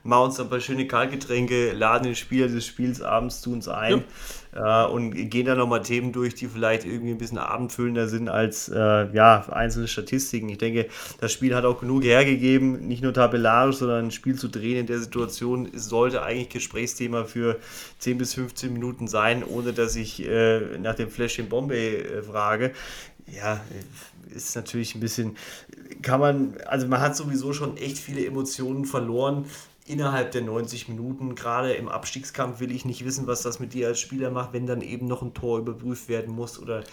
machen uns ein paar schöne Kaltgetränke, laden den Spieler des Spiels abends zu uns ein ja. äh, und gehen dann nochmal Themen durch, die vielleicht irgendwie ein bisschen abendfüllender sind als äh, ja, einzelne Statistiken. Ich denke, das Spiel hat auch genug hergegeben, nicht nur tabellarisch, sondern ein Spiel zu drehen in der Situation sollte eigentlich Gesprächsthema für 10 bis 15 Minuten sein, ohne dass ich äh, nach dem Fläschchen Bombay äh, frage. Ja, ist natürlich ein bisschen, kann man, also man hat sowieso schon echt viele Emotionen verloren innerhalb der 90 Minuten. Gerade im Abstiegskampf will ich nicht wissen, was das mit dir als Spieler macht, wenn dann eben noch ein Tor überprüft werden muss. Oder äh,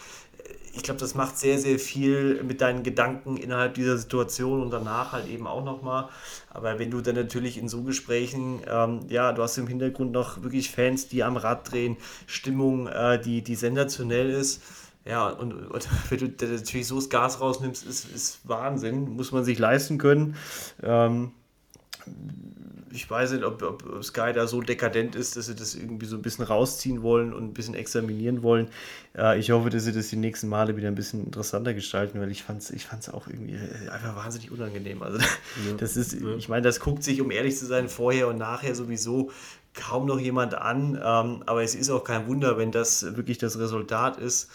ich glaube, das macht sehr, sehr viel mit deinen Gedanken innerhalb dieser Situation und danach halt eben auch nochmal. Aber wenn du dann natürlich in so Gesprächen, ähm, ja, du hast im Hintergrund noch wirklich Fans, die am Rad drehen, Stimmung, äh, die, die sensationell ist. Ja, und, und wenn du natürlich so das Gas rausnimmst, ist, ist Wahnsinn, muss man sich leisten können. Ähm, ich weiß nicht, ob, ob, Sky da so dekadent ist, dass sie das irgendwie so ein bisschen rausziehen wollen und ein bisschen examinieren wollen. Äh, ich hoffe, dass sie das die nächsten Male wieder ein bisschen interessanter gestalten, weil ich fand es ich fand's auch irgendwie äh, einfach wahnsinnig unangenehm. Also ja. das ist, ich meine, das guckt sich, um ehrlich zu sein, vorher und nachher sowieso kaum noch jemand an. Ähm, aber es ist auch kein Wunder, wenn das wirklich das Resultat ist.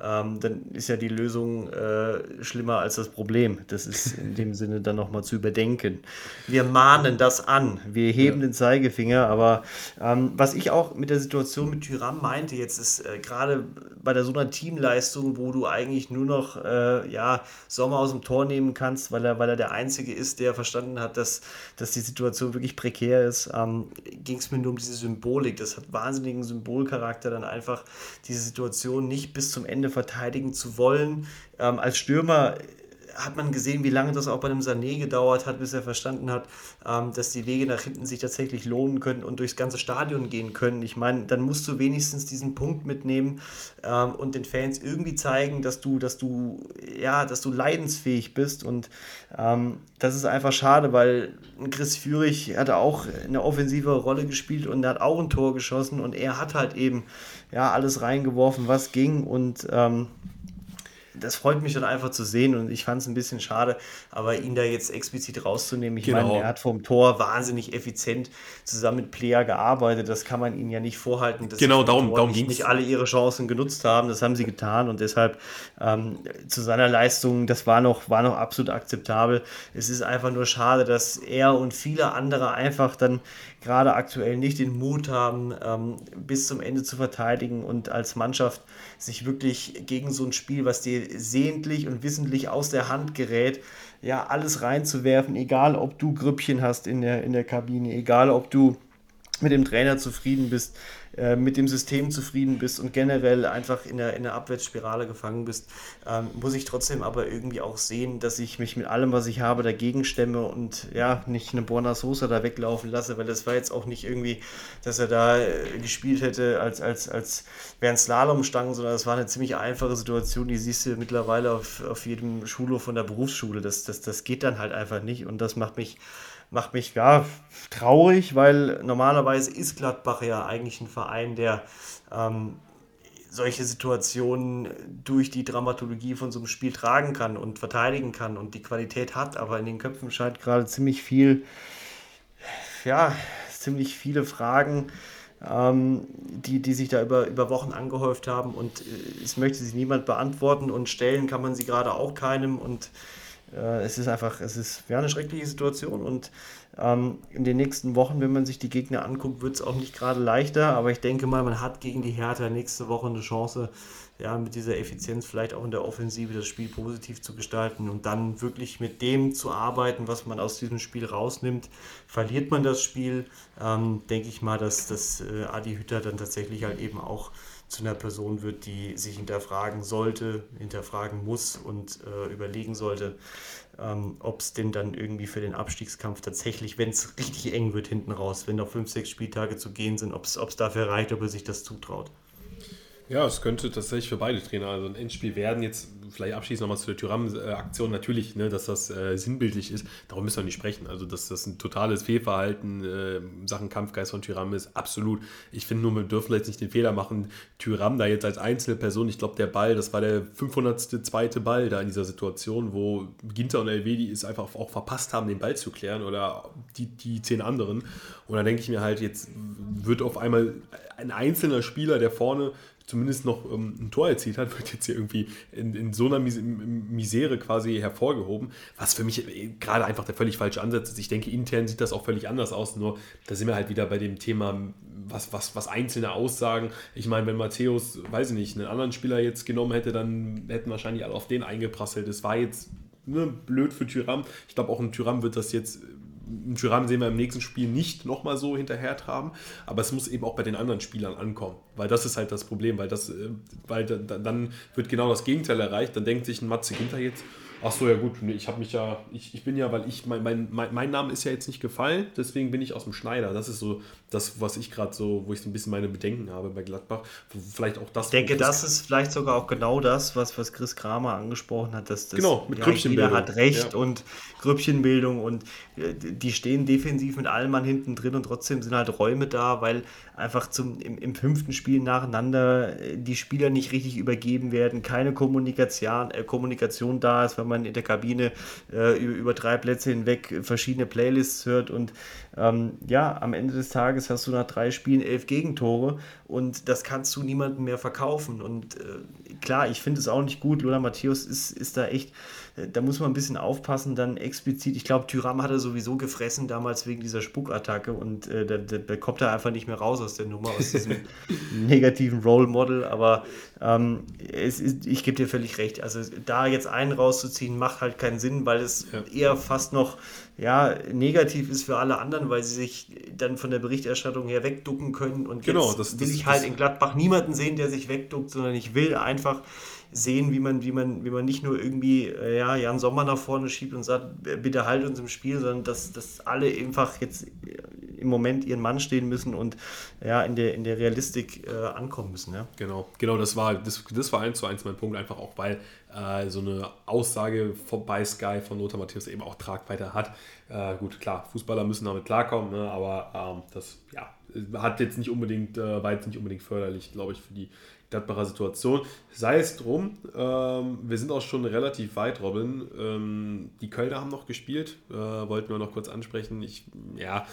Ähm, dann ist ja die Lösung äh, schlimmer als das Problem. Das ist in dem Sinne dann nochmal zu überdenken. Wir mahnen das an, wir heben ja. den Zeigefinger, aber ähm, was ich auch mit der Situation mit Tyram meinte, jetzt ist äh, gerade bei der so einer Teamleistung, wo du eigentlich nur noch äh, ja, Sommer aus dem Tor nehmen kannst, weil er, weil er der Einzige ist, der verstanden hat, dass, dass die Situation wirklich prekär ist, ähm, ging es mir nur um diese Symbolik. Das hat wahnsinnigen Symbolcharakter, dann einfach diese Situation nicht bis zum Ende Ende verteidigen zu wollen. Ähm, als Stürmer hat man gesehen, wie lange das auch bei einem Sané gedauert hat, bis er verstanden hat, ähm, dass die Wege nach hinten sich tatsächlich lohnen können und durchs ganze Stadion gehen können. Ich meine, dann musst du wenigstens diesen Punkt mitnehmen ähm, und den Fans irgendwie zeigen, dass du, dass du, ja, dass du leidensfähig bist. Und ähm, das ist einfach schade, weil Chris Führig hat auch eine offensive Rolle gespielt und er hat auch ein Tor geschossen und er hat halt eben ja alles reingeworfen, was ging und ähm, das freut mich dann einfach zu sehen und ich fand es ein bisschen schade, aber ihn da jetzt explizit rauszunehmen. Ich genau. meine, er hat vom Tor wahnsinnig effizient zusammen mit Player gearbeitet. Das kann man ihnen ja nicht vorhalten. Dass genau, darum, darum nicht, nicht alle ihre Chancen genutzt haben. Das haben sie getan und deshalb ähm, zu seiner Leistung, das war noch, war noch absolut akzeptabel. Es ist einfach nur schade, dass er und viele andere einfach dann gerade aktuell nicht den Mut haben, ähm, bis zum Ende zu verteidigen und als Mannschaft sich wirklich gegen so ein Spiel, was dir sehentlich und wissentlich aus der Hand gerät, ja, alles reinzuwerfen, egal ob du Grüppchen hast in der, in der Kabine, egal ob du mit dem Trainer zufrieden bist. Äh, mit dem System zufrieden bist und generell einfach in der, in der Abwärtsspirale gefangen bist, ähm, muss ich trotzdem aber irgendwie auch sehen, dass ich mich mit allem, was ich habe, dagegen stemme und ja, nicht eine Borna Sosa da weglaufen lasse, weil das war jetzt auch nicht irgendwie, dass er da äh, gespielt hätte, als, als, als wären Slalomstangen, sondern das war eine ziemlich einfache Situation, die siehst du mittlerweile auf, auf jedem Schulhof von der Berufsschule. Das, das, das geht dann halt einfach nicht und das macht mich macht mich ja traurig, weil normalerweise ist Gladbach ja eigentlich ein Verein, der ähm, solche Situationen durch die Dramaturgie von so einem Spiel tragen kann und verteidigen kann und die Qualität hat, aber in den Köpfen scheint gerade ziemlich viel, ja, ziemlich viele Fragen, ähm, die, die sich da über, über Wochen angehäuft haben und äh, es möchte sich niemand beantworten und stellen kann man sie gerade auch keinem und es ist einfach, es ist ja, eine schreckliche Situation und ähm, in den nächsten Wochen, wenn man sich die Gegner anguckt, wird es auch nicht gerade leichter, aber ich denke mal, man hat gegen die Hertha nächste Woche eine Chance, ja, mit dieser Effizienz vielleicht auch in der Offensive das Spiel positiv zu gestalten und dann wirklich mit dem zu arbeiten, was man aus diesem Spiel rausnimmt. Verliert man das Spiel, ähm, denke ich mal, dass, dass äh, Adi Hütter dann tatsächlich halt eben auch zu einer Person wird, die sich hinterfragen sollte, hinterfragen muss und äh, überlegen sollte, ähm, ob es denn dann irgendwie für den Abstiegskampf tatsächlich, wenn es richtig eng wird hinten raus, wenn noch fünf, sechs Spieltage zu gehen sind, ob es dafür reicht, ob er sich das zutraut. Ja, es könnte tatsächlich für beide Trainer also ein Endspiel werden. Jetzt vielleicht abschließend nochmal zu der Tyram-Aktion. Natürlich, ne, dass das äh, sinnbildlich ist, darum müssen wir nicht sprechen. Also, dass das ein totales Fehlverhalten äh, Sachen Kampfgeist von Tyram ist, absolut. Ich finde nur, wir dürfen jetzt nicht den Fehler machen, Tyram da jetzt als einzelne Person, ich glaube, der Ball, das war der 500. zweite Ball da in dieser Situation, wo Ginter und Elvedi es einfach auch verpasst haben, den Ball zu klären oder die, die zehn anderen. Und da denke ich mir halt, jetzt wird auf einmal ein einzelner Spieler, der vorne zumindest noch ähm, ein Tor erzielt hat, wird jetzt hier irgendwie in, in so einer Mis Misere quasi hervorgehoben, was für mich äh, gerade einfach der völlig falsche Ansatz ist. Ich denke, intern sieht das auch völlig anders aus, nur da sind wir halt wieder bei dem Thema, was, was, was einzelne Aussagen. Ich meine, wenn Matthäus, weiß ich nicht, einen anderen Spieler jetzt genommen hätte, dann hätten wahrscheinlich alle auf den eingeprasselt. Das war jetzt ne, blöd für Tyram. Ich glaube, auch ein Tyram wird das jetzt Tyrann sehen wir im nächsten Spiel nicht nochmal so hinterher traben, aber es muss eben auch bei den anderen Spielern ankommen, weil das ist halt das Problem, weil, das, äh, weil dann wird genau das Gegenteil erreicht, dann denkt sich ein Matze Ginter jetzt, Ach so, ja gut, ich habe mich ja, ich, ich bin ja, weil ich, mein, mein, mein Name ist ja jetzt nicht gefallen, deswegen bin ich aus dem Schneider. Das ist so das, was ich gerade so, wo ich so ein bisschen meine Bedenken habe bei Gladbach. Vielleicht auch das. Ich denke, das ist vielleicht sogar auch genau das, was, was Chris Kramer angesprochen hat, dass das genau, mit ja, jeder hat Recht ja. und Grüppchenbildung und äh, die stehen defensiv mit allem Mann hinten drin und trotzdem sind halt Räume da, weil einfach zum, im, im fünften Spiel nacheinander äh, die Spieler nicht richtig übergeben werden, keine Kommunikation, äh, Kommunikation da ist, weil man man in der Kabine äh, über, über, drei Plätze hinweg verschiedene Playlists hört und ähm, ja, am Ende des Tages hast du nach drei Spielen elf Gegentore und das kannst du niemandem mehr verkaufen und äh, klar, ich finde es auch nicht gut, Lola Matthäus ist, ist da echt da muss man ein bisschen aufpassen, dann explizit. Ich glaube, Tyram hat er sowieso gefressen damals wegen dieser Spukattacke und äh, da, da, da, kommt er einfach nicht mehr raus aus der Nummer, aus diesem negativen Role Model. Aber ähm, es ist, ich gebe dir völlig recht. Also da jetzt einen rauszuziehen, macht halt keinen Sinn, weil es ja. eher fast noch ja, negativ ist für alle anderen, weil sie sich dann von der Berichterstattung her wegducken können. Und genau, jetzt das, will ich halt in Gladbach niemanden sehen, der sich wegduckt, sondern ich will einfach sehen, wie man, wie man, wie man nicht nur irgendwie äh, ja, Jan Sommer nach vorne schiebt und sagt, bitte halt uns im Spiel, sondern dass, dass alle einfach jetzt im Moment ihren Mann stehen müssen und ja, in der, in der Realistik äh, ankommen müssen. Ja? Genau, genau, das war, das, das war eins zu eins mein Punkt, einfach auch weil äh, so eine Aussage von, bei Sky von Lothar Matthäus eben auch Tragweite hat. Äh, gut, klar, Fußballer müssen damit klarkommen, ne, aber ähm, das ja, hat jetzt nicht unbedingt, äh, war jetzt nicht unbedingt förderlich, glaube ich, für die Gladbacher Situation. Sei es drum, ähm, wir sind auch schon relativ weit, Robin. Ähm, die Kölner haben noch gespielt, äh, wollten wir noch kurz ansprechen. Ich, ja,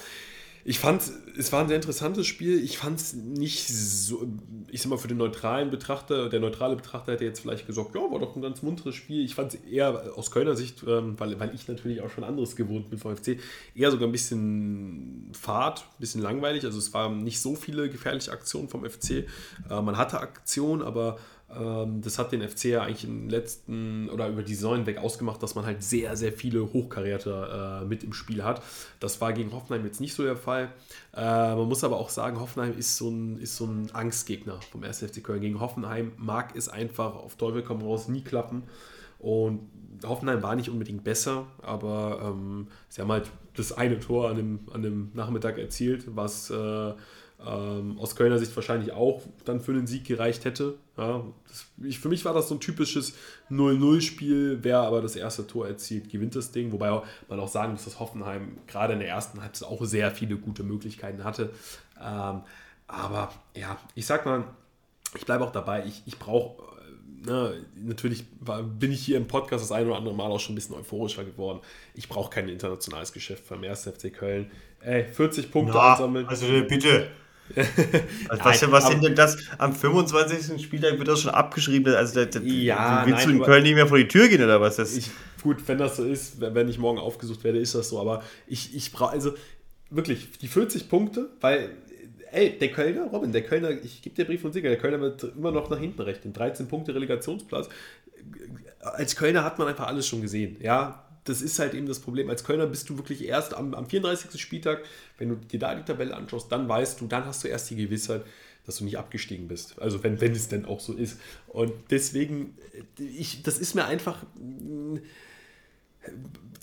ich fand, es war ein sehr interessantes Spiel. Ich fand es nicht so, ich sag mal, für den neutralen Betrachter, der neutrale Betrachter hätte jetzt vielleicht gesagt, ja, war doch ein ganz munteres Spiel. Ich fand es eher aus Kölner Sicht, ähm, weil, weil ich natürlich auch schon anderes gewohnt bin vom FC, eher sogar ein bisschen fad, ein bisschen langweilig. Also es waren nicht so viele gefährliche Aktionen vom FC. Äh, man hatte Aktionen, aber das hat den FC ja eigentlich im letzten oder über die Saison weg ausgemacht, dass man halt sehr, sehr viele Hochkaräter äh, mit im Spiel hat. Das war gegen Hoffenheim jetzt nicht so der Fall. Äh, man muss aber auch sagen, Hoffenheim ist so ein, ist so ein Angstgegner vom 1. FC Köln. Gegen Hoffenheim mag es einfach auf Teufel komm raus nie klappen. Und Hoffenheim war nicht unbedingt besser, aber ähm, sie haben halt das eine Tor an dem, an dem Nachmittag erzielt, was äh, ähm, aus Kölner Sicht wahrscheinlich auch dann für einen Sieg gereicht hätte. Ja, das, ich, für mich war das so ein typisches 0-0-Spiel. Wer aber das erste Tor erzielt, gewinnt das Ding. Wobei man auch sagen muss, dass Hoffenheim gerade in der ersten Halbzeit auch sehr viele gute Möglichkeiten hatte. Ähm, aber ja, ich sag mal, ich bleibe auch dabei. Ich, ich brauche Ne, natürlich war, bin ich hier im Podcast das ein oder andere Mal auch schon ein bisschen euphorischer geworden. Ich brauche kein internationales Geschäft beim 1. FC Köln. Ey, 40 Punkte Na, ansammeln. Also bitte, also was, nein, was sind denn das? Am 25. Spieltag wird das schon abgeschrieben. Also da, da, ja, willst nein, du in Köln nicht mehr vor die Tür gehen oder was? Das ich, gut, wenn das so ist, wenn ich morgen aufgesucht werde, ist das so. Aber ich, ich brauche, also wirklich, die 40 Punkte, weil, ey, der Kölner, Robin, der Kölner, ich gebe dir Brief und Siegel, der Kölner wird immer noch nach hinten rechnen. 13 Punkte Relegationsplatz. Als Kölner hat man einfach alles schon gesehen. Ja, das ist halt eben das Problem. Als Kölner bist du wirklich erst am, am 34. Spieltag, wenn du dir da die Tabelle anschaust, dann weißt du, dann hast du erst die Gewissheit, dass du nicht abgestiegen bist. Also wenn, wenn es denn auch so ist. Und deswegen, ich, das ist mir einfach.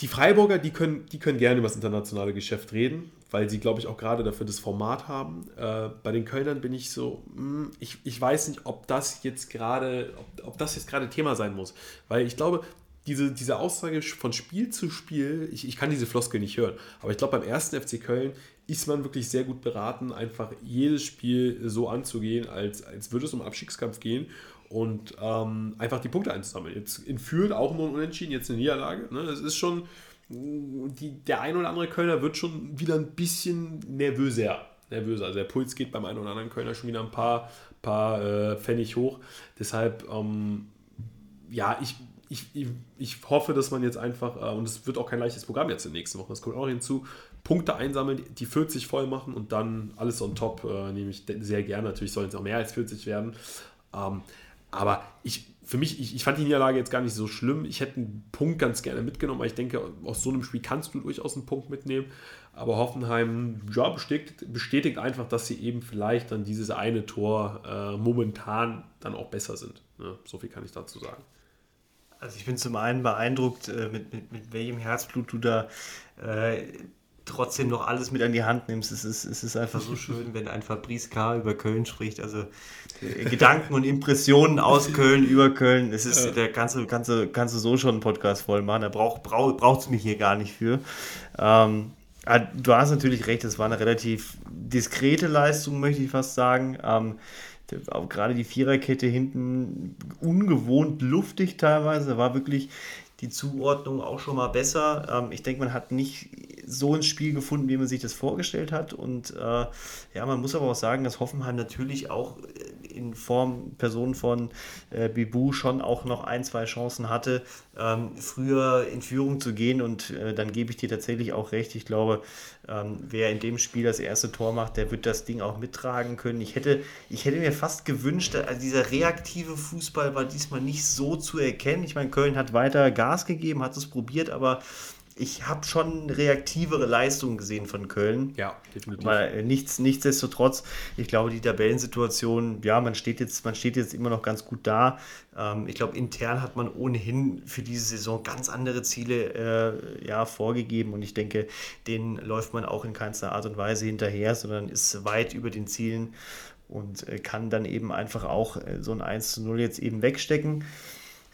Die Freiburger, die können, die können gerne über das internationale Geschäft reden, weil sie, glaube ich, auch gerade dafür das Format haben. Äh, bei den Kölnern bin ich so, mh, hm, ich, ich weiß nicht, ob das jetzt gerade, ob, ob das jetzt gerade Thema sein muss. Weil ich glaube, diese, diese Aussage von Spiel zu Spiel, ich, ich kann diese Floskel nicht hören, aber ich glaube, beim ersten FC Köln ist man wirklich sehr gut beraten, einfach jedes Spiel so anzugehen, als, als würde es um Abstiegskampf gehen und ähm, einfach die Punkte einzusammeln. Jetzt in Fürth auch nur ein Unentschieden, jetzt eine Niederlage. Ne? Das ist schon, die, der ein oder andere Kölner wird schon wieder ein bisschen nervöser. nervöser. Also der Puls geht beim einen oder anderen Kölner schon wieder ein paar, paar äh, Pfennig hoch. Deshalb, ähm, ja, ich ich, ich, ich, hoffe, dass man jetzt einfach, äh, und es wird auch kein leichtes Programm jetzt in der nächsten Woche, das kommt auch hinzu, Punkte einsammeln, die 40 voll machen und dann alles on top, äh, nehme ich sehr gerne. Natürlich sollen es auch mehr als 40 werden. Ähm, aber ich, für mich, ich, ich, fand die Niederlage jetzt gar nicht so schlimm. Ich hätte einen Punkt ganz gerne mitgenommen, weil ich denke, aus so einem Spiel kannst du durchaus einen Punkt mitnehmen. Aber Hoffenheim ja, bestätigt, bestätigt einfach, dass sie eben vielleicht dann dieses eine Tor äh, momentan dann auch besser sind. Ne? So viel kann ich dazu sagen. Also ich bin zum einen beeindruckt, äh, mit, mit, mit welchem Herzblut du da äh, trotzdem noch alles mit an die Hand nimmst. Es ist, es ist einfach so schön, wenn ein Fabrice K. über Köln spricht. Also äh, Gedanken und Impressionen aus Köln, über Köln. Es ist, ja. der ganze, ganze, kannst du so schon einen Podcast voll machen. Da braucht es brauch, mich hier gar nicht für. Ähm, ah, du hast natürlich recht, es war eine relativ diskrete Leistung, möchte ich fast sagen. Ähm, auch gerade die Viererkette hinten ungewohnt luftig teilweise. War wirklich die Zuordnung auch schon mal besser. Ähm, ich denke, man hat nicht so ein Spiel gefunden, wie man sich das vorgestellt hat. Und äh, ja, man muss aber auch sagen, dass Hoffenheim natürlich auch in Form Person von äh, Bibu schon auch noch ein, zwei Chancen hatte, ähm, früher in Führung zu gehen. Und äh, dann gebe ich dir tatsächlich auch recht. Ich glaube, ähm, wer in dem Spiel das erste Tor macht, der wird das Ding auch mittragen können. Ich hätte, ich hätte mir fast gewünscht, also dieser reaktive Fußball war diesmal nicht so zu erkennen. Ich meine, Köln hat weiter Gas gegeben, hat es probiert, aber ich habe schon reaktivere Leistungen gesehen von Köln. Ja, definitiv. Weil äh, nichts, nichtsdestotrotz, ich glaube, die Tabellensituation, ja, man steht jetzt, man steht jetzt immer noch ganz gut da. Ähm, ich glaube, intern hat man ohnehin für diese Saison ganz andere Ziele äh, ja, vorgegeben und ich denke, denen läuft man auch in keinster Art und Weise hinterher, sondern ist weit über den Zielen und äh, kann dann eben einfach auch äh, so ein 1 zu 0 jetzt eben wegstecken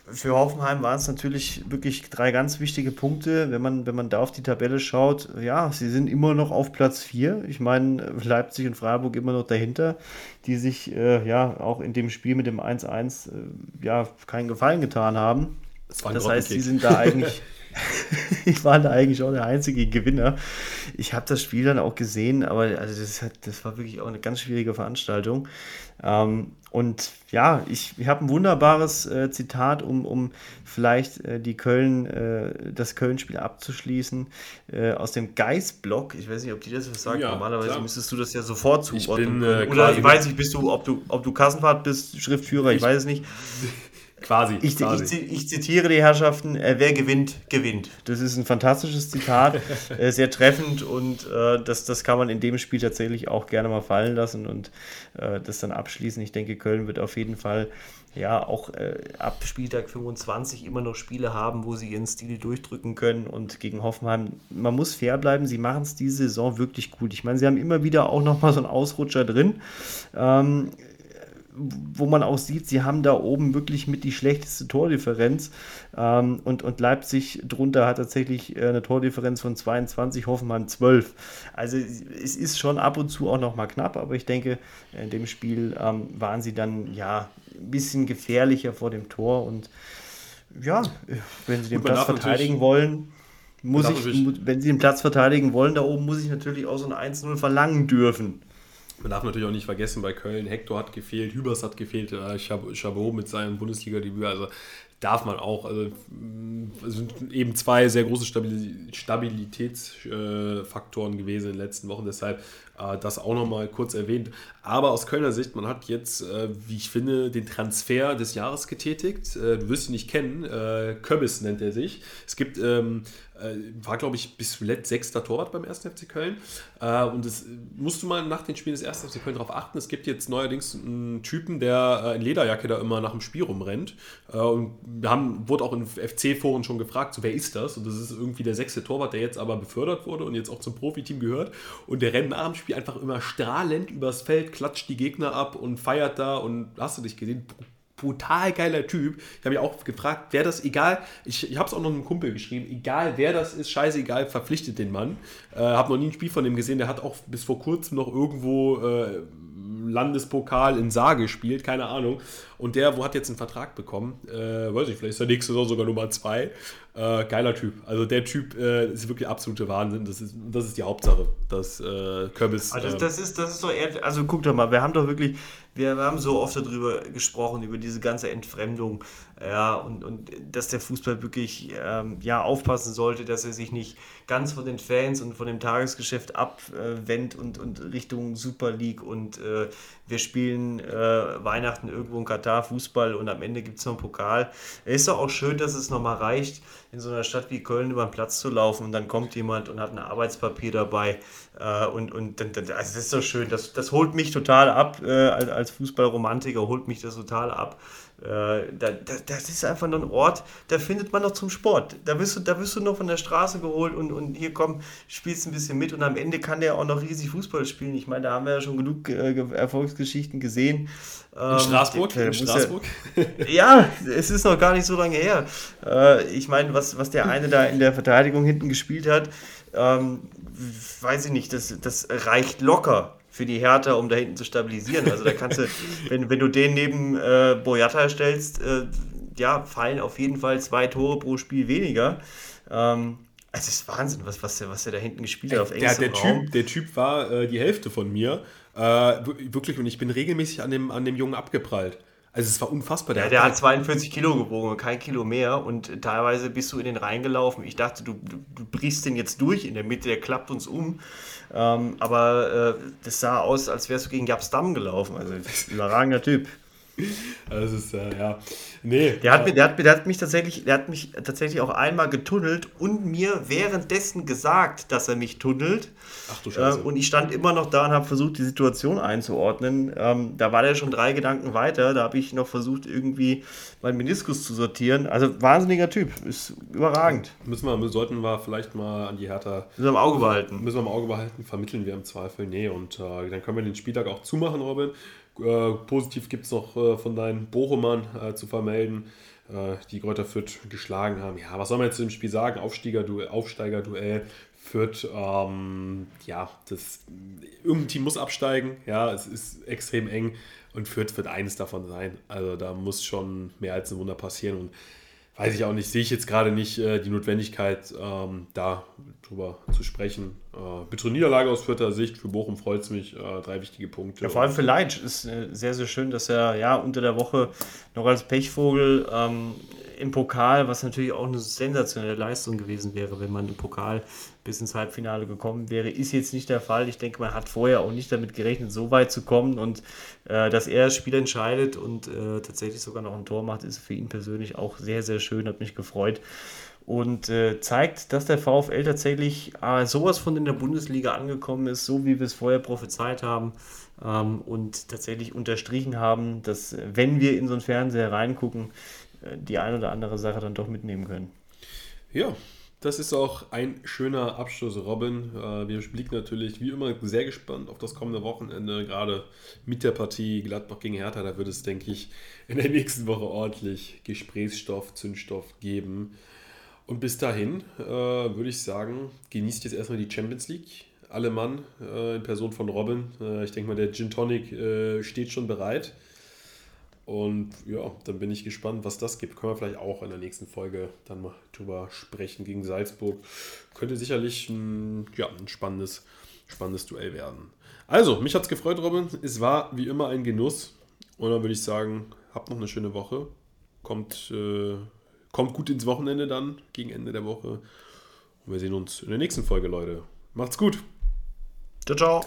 für Hoffenheim waren es natürlich wirklich drei ganz wichtige Punkte. Wenn man, wenn man da auf die Tabelle schaut, ja, sie sind immer noch auf Platz 4. Ich meine, Leipzig und Freiburg immer noch dahinter, die sich äh, ja auch in dem Spiel mit dem 1-1 äh, ja keinen Gefallen getan haben. Das, das heißt, sie sind da eigentlich. ich war da eigentlich auch der einzige Gewinner. Ich habe das Spiel dann auch gesehen, aber also das, das war wirklich auch eine ganz schwierige Veranstaltung. Ähm, und ja, ich, ich habe ein wunderbares äh, Zitat, um, um vielleicht äh, die Köln, äh, das Köln-Spiel abzuschließen, äh, aus dem Geist-Blog. Ich weiß nicht, ob die das was sagen. Ja, Normalerweise klar. müsstest du das ja sofort zuordnen. Ich bin, äh, Oder ich weiß nicht, bist du, ob du, ob du Kassenfahrt bist, Schriftführer, ich, ich weiß es nicht. Quasi. Ich, quasi. Ich, ich, zitiere die Herrschaften, äh, wer gewinnt, gewinnt. Das ist ein fantastisches Zitat, äh, sehr treffend und äh, das, das kann man in dem Spiel tatsächlich auch gerne mal fallen lassen und äh, das dann abschließen. Ich denke, Köln wird auf jeden Fall ja auch äh, ab Spieltag 25 immer noch Spiele haben, wo sie ihren Stil durchdrücken können und gegen Hoffenheim, man muss fair bleiben, sie machen es diese Saison wirklich gut. Ich meine, sie haben immer wieder auch noch mal so einen Ausrutscher drin. Ähm, wo man auch sieht, sie haben da oben wirklich mit die schlechteste Tordifferenz ähm, und, und Leipzig drunter hat tatsächlich äh, eine Tordifferenz von 22, Hoffenheim 12. Also es ist schon ab und zu auch noch mal knapp, aber ich denke, in dem Spiel ähm, waren sie dann ja ein bisschen gefährlicher vor dem Tor und ja, wenn sie den Platz verteidigen wollen, muss ich, wenn sie den Platz verteidigen wollen, da oben muss ich natürlich auch so ein 1-0 verlangen dürfen. Man darf natürlich auch nicht vergessen, bei Köln, Hector hat gefehlt, Hübers hat gefehlt, äh, Chabot mit seinem Bundesliga-Debüt. Also darf man auch. Also, es sind eben zwei sehr große Stabilitätsfaktoren gewesen in den letzten Wochen. Deshalb äh, das auch nochmal kurz erwähnt. Aber aus Kölner Sicht, man hat jetzt, äh, wie ich finde, den Transfer des Jahres getätigt. Äh, du wirst ihn nicht kennen. Äh, nennt er sich. Es gibt, ähm, äh, war glaube ich bis zuletzt sechster Torwart beim 1. FC Köln. Äh, und das musst du mal nach den Spielen des 1. FC Köln darauf achten. Es gibt jetzt neuerdings einen Typen, der in Lederjacke da immer nach dem Spiel rumrennt. und wir haben, wurde auch in FC-Foren schon gefragt, so wer ist das? Und das ist irgendwie der sechste Torwart, der jetzt aber befördert wurde und jetzt auch zum Profiteam gehört. Und der rennt nach dem Spiel einfach immer strahlend übers Feld, klatscht die Gegner ab und feiert da und hast du dich gesehen? Brutal geiler Typ. Ich habe mich auch gefragt, wer das, egal, ich, ich habe es auch noch einem Kumpel geschrieben, egal wer das ist, scheißegal, verpflichtet den Mann. Äh, habe noch nie ein Spiel von dem gesehen, der hat auch bis vor kurzem noch irgendwo äh, Landespokal in Saar gespielt, keine Ahnung. Und der, wo hat jetzt einen Vertrag bekommen? Äh, weiß ich, vielleicht ist der nächste Saison sogar Nummer zwei. Äh, geiler Typ. Also der Typ äh, ist wirklich absolute Wahnsinn. Das ist, das ist die Hauptsache, dass äh, Kürbis. Also das, das, ist, das ist doch eher, also guck doch mal, wir haben doch wirklich, wir, wir haben so oft darüber gesprochen, über diese ganze Entfremdung, ja, und, und dass der Fußball wirklich ähm, ja, aufpassen sollte, dass er sich nicht ganz von den Fans und von dem Tagesgeschäft abwendet und, und Richtung Super League und äh, wir spielen äh, Weihnachten irgendwo in Katar Fußball und am Ende gibt es noch einen Pokal. Es ist doch auch schön, dass es nochmal reicht, in so einer Stadt wie Köln über den Platz zu laufen und dann kommt jemand und hat ein Arbeitspapier dabei. Äh, und und also das ist doch schön. Das, das holt mich total ab. Äh, als, als Fußballromantiker holt mich das total ab. Äh, da, da, das ist einfach nur ein Ort, da findet man noch zum Sport. Da wirst du, da wirst du noch von der Straße geholt und, und hier komm, spielst ein bisschen mit und am Ende kann der auch noch riesig Fußball spielen. Ich meine, da haben wir ja schon genug äh, Erfolgsgeschichten gesehen. In ähm, Straßburg? in Straßburg? Ja, ja, es ist noch gar nicht so lange her. Äh, ich meine, was, was der eine da in der Verteidigung hinten gespielt hat, ähm, weiß ich nicht, das, das reicht locker für die Hertha, um da hinten zu stabilisieren. Also da kannst du, wenn, wenn du den neben äh, Boyata stellst, äh, ja, fallen auf jeden Fall zwei Tore pro Spiel weniger. Ähm, also es ist Wahnsinn, was, was, der, was der da hinten gespielt hat auf der, der Typ, der Typ war äh, die Hälfte von mir. Äh, wirklich, und ich bin regelmäßig an dem, an dem Jungen abgeprallt. Also es war unfassbar. Der, ja, der hat 42 Kilo gewogen, kein Kilo mehr. Und teilweise bist du in den Rhein gelaufen. Ich dachte, du, du, du brichst den jetzt durch in der Mitte, der klappt uns um. Ähm, aber äh, das sah aus, als wärst du gegen Jabstam gelaufen. Also ein überragender Typ. Das ist, äh, ja. Nee. Der hat, mir, der, hat, der hat mich tatsächlich, der hat mich tatsächlich auch einmal getunnelt und mir währenddessen gesagt, dass er mich tunnelt. Ach du Scheiße. Äh, und ich stand immer noch da und habe versucht, die Situation einzuordnen. Ähm, da war der schon drei Gedanken weiter. Da habe ich noch versucht, irgendwie meinen Meniskus zu sortieren. Also wahnsinniger Typ. Ist überragend. Müssen wir, sollten wir vielleicht mal an die Hertha. Müssen wir im Auge behalten. Müssen wir im Auge behalten, vermitteln wir im Zweifel. Nee, und äh, dann können wir den Spieltag auch zumachen, Robin. Äh, positiv gibt es noch äh, von deinen Bochumern äh, zu vermelden, äh, die Kräuter Fürth geschlagen haben. Ja, was soll man jetzt im Spiel sagen? Aufsteiger-Duell, Aufsteiger-Duell. Fürth, ähm, ja, das, irgendein Team muss absteigen. Ja, es ist extrem eng und Fürth wird eines davon sein. Also da muss schon mehr als ein Wunder passieren und weiß ich auch nicht, sehe ich jetzt gerade nicht äh, die Notwendigkeit, ähm, da drüber zu sprechen. Äh, bittere Niederlage aus vierter Sicht, für Bochum freut es mich, äh, drei wichtige Punkte. Ja, vor allem für Leitsch ist äh, sehr, sehr schön, dass er ja unter der Woche noch als Pechvogel ähm, im Pokal, was natürlich auch eine sensationelle Leistung gewesen wäre, wenn man im Pokal bis ins Halbfinale gekommen wäre, ist jetzt nicht der Fall. Ich denke, man hat vorher auch nicht damit gerechnet, so weit zu kommen. Und äh, dass er das Spiel entscheidet und äh, tatsächlich sogar noch ein Tor macht, ist für ihn persönlich auch sehr, sehr schön, hat mich gefreut. Und äh, zeigt, dass der VfL tatsächlich äh, sowas von in der Bundesliga angekommen ist, so wie wir es vorher prophezeit haben ähm, und tatsächlich unterstrichen haben, dass wenn wir in so einen Fernseher reingucken, die ein oder andere Sache dann doch mitnehmen können. Ja, das ist auch ein schöner Abschluss, Robin. Äh, wir blicken natürlich wie immer sehr gespannt auf das kommende Wochenende, gerade mit der Partie Gladbach gegen Hertha. Da wird es, denke ich, in der nächsten Woche ordentlich Gesprächsstoff, Zündstoff geben. Und bis dahin äh, würde ich sagen, genießt jetzt erstmal die Champions League. Alle Mann äh, in Person von Robin. Äh, ich denke mal, der Gin Tonic äh, steht schon bereit. Und ja, dann bin ich gespannt, was das gibt. Können wir vielleicht auch in der nächsten Folge dann mal drüber sprechen gegen Salzburg. Könnte sicherlich ein, ja, ein spannendes, spannendes Duell werden. Also, mich hat es gefreut, Robin. Es war wie immer ein Genuss. Und dann würde ich sagen, habt noch eine schöne Woche. Kommt, äh, kommt gut ins Wochenende dann, gegen Ende der Woche. Und wir sehen uns in der nächsten Folge, Leute. Macht's gut. Ciao, ciao.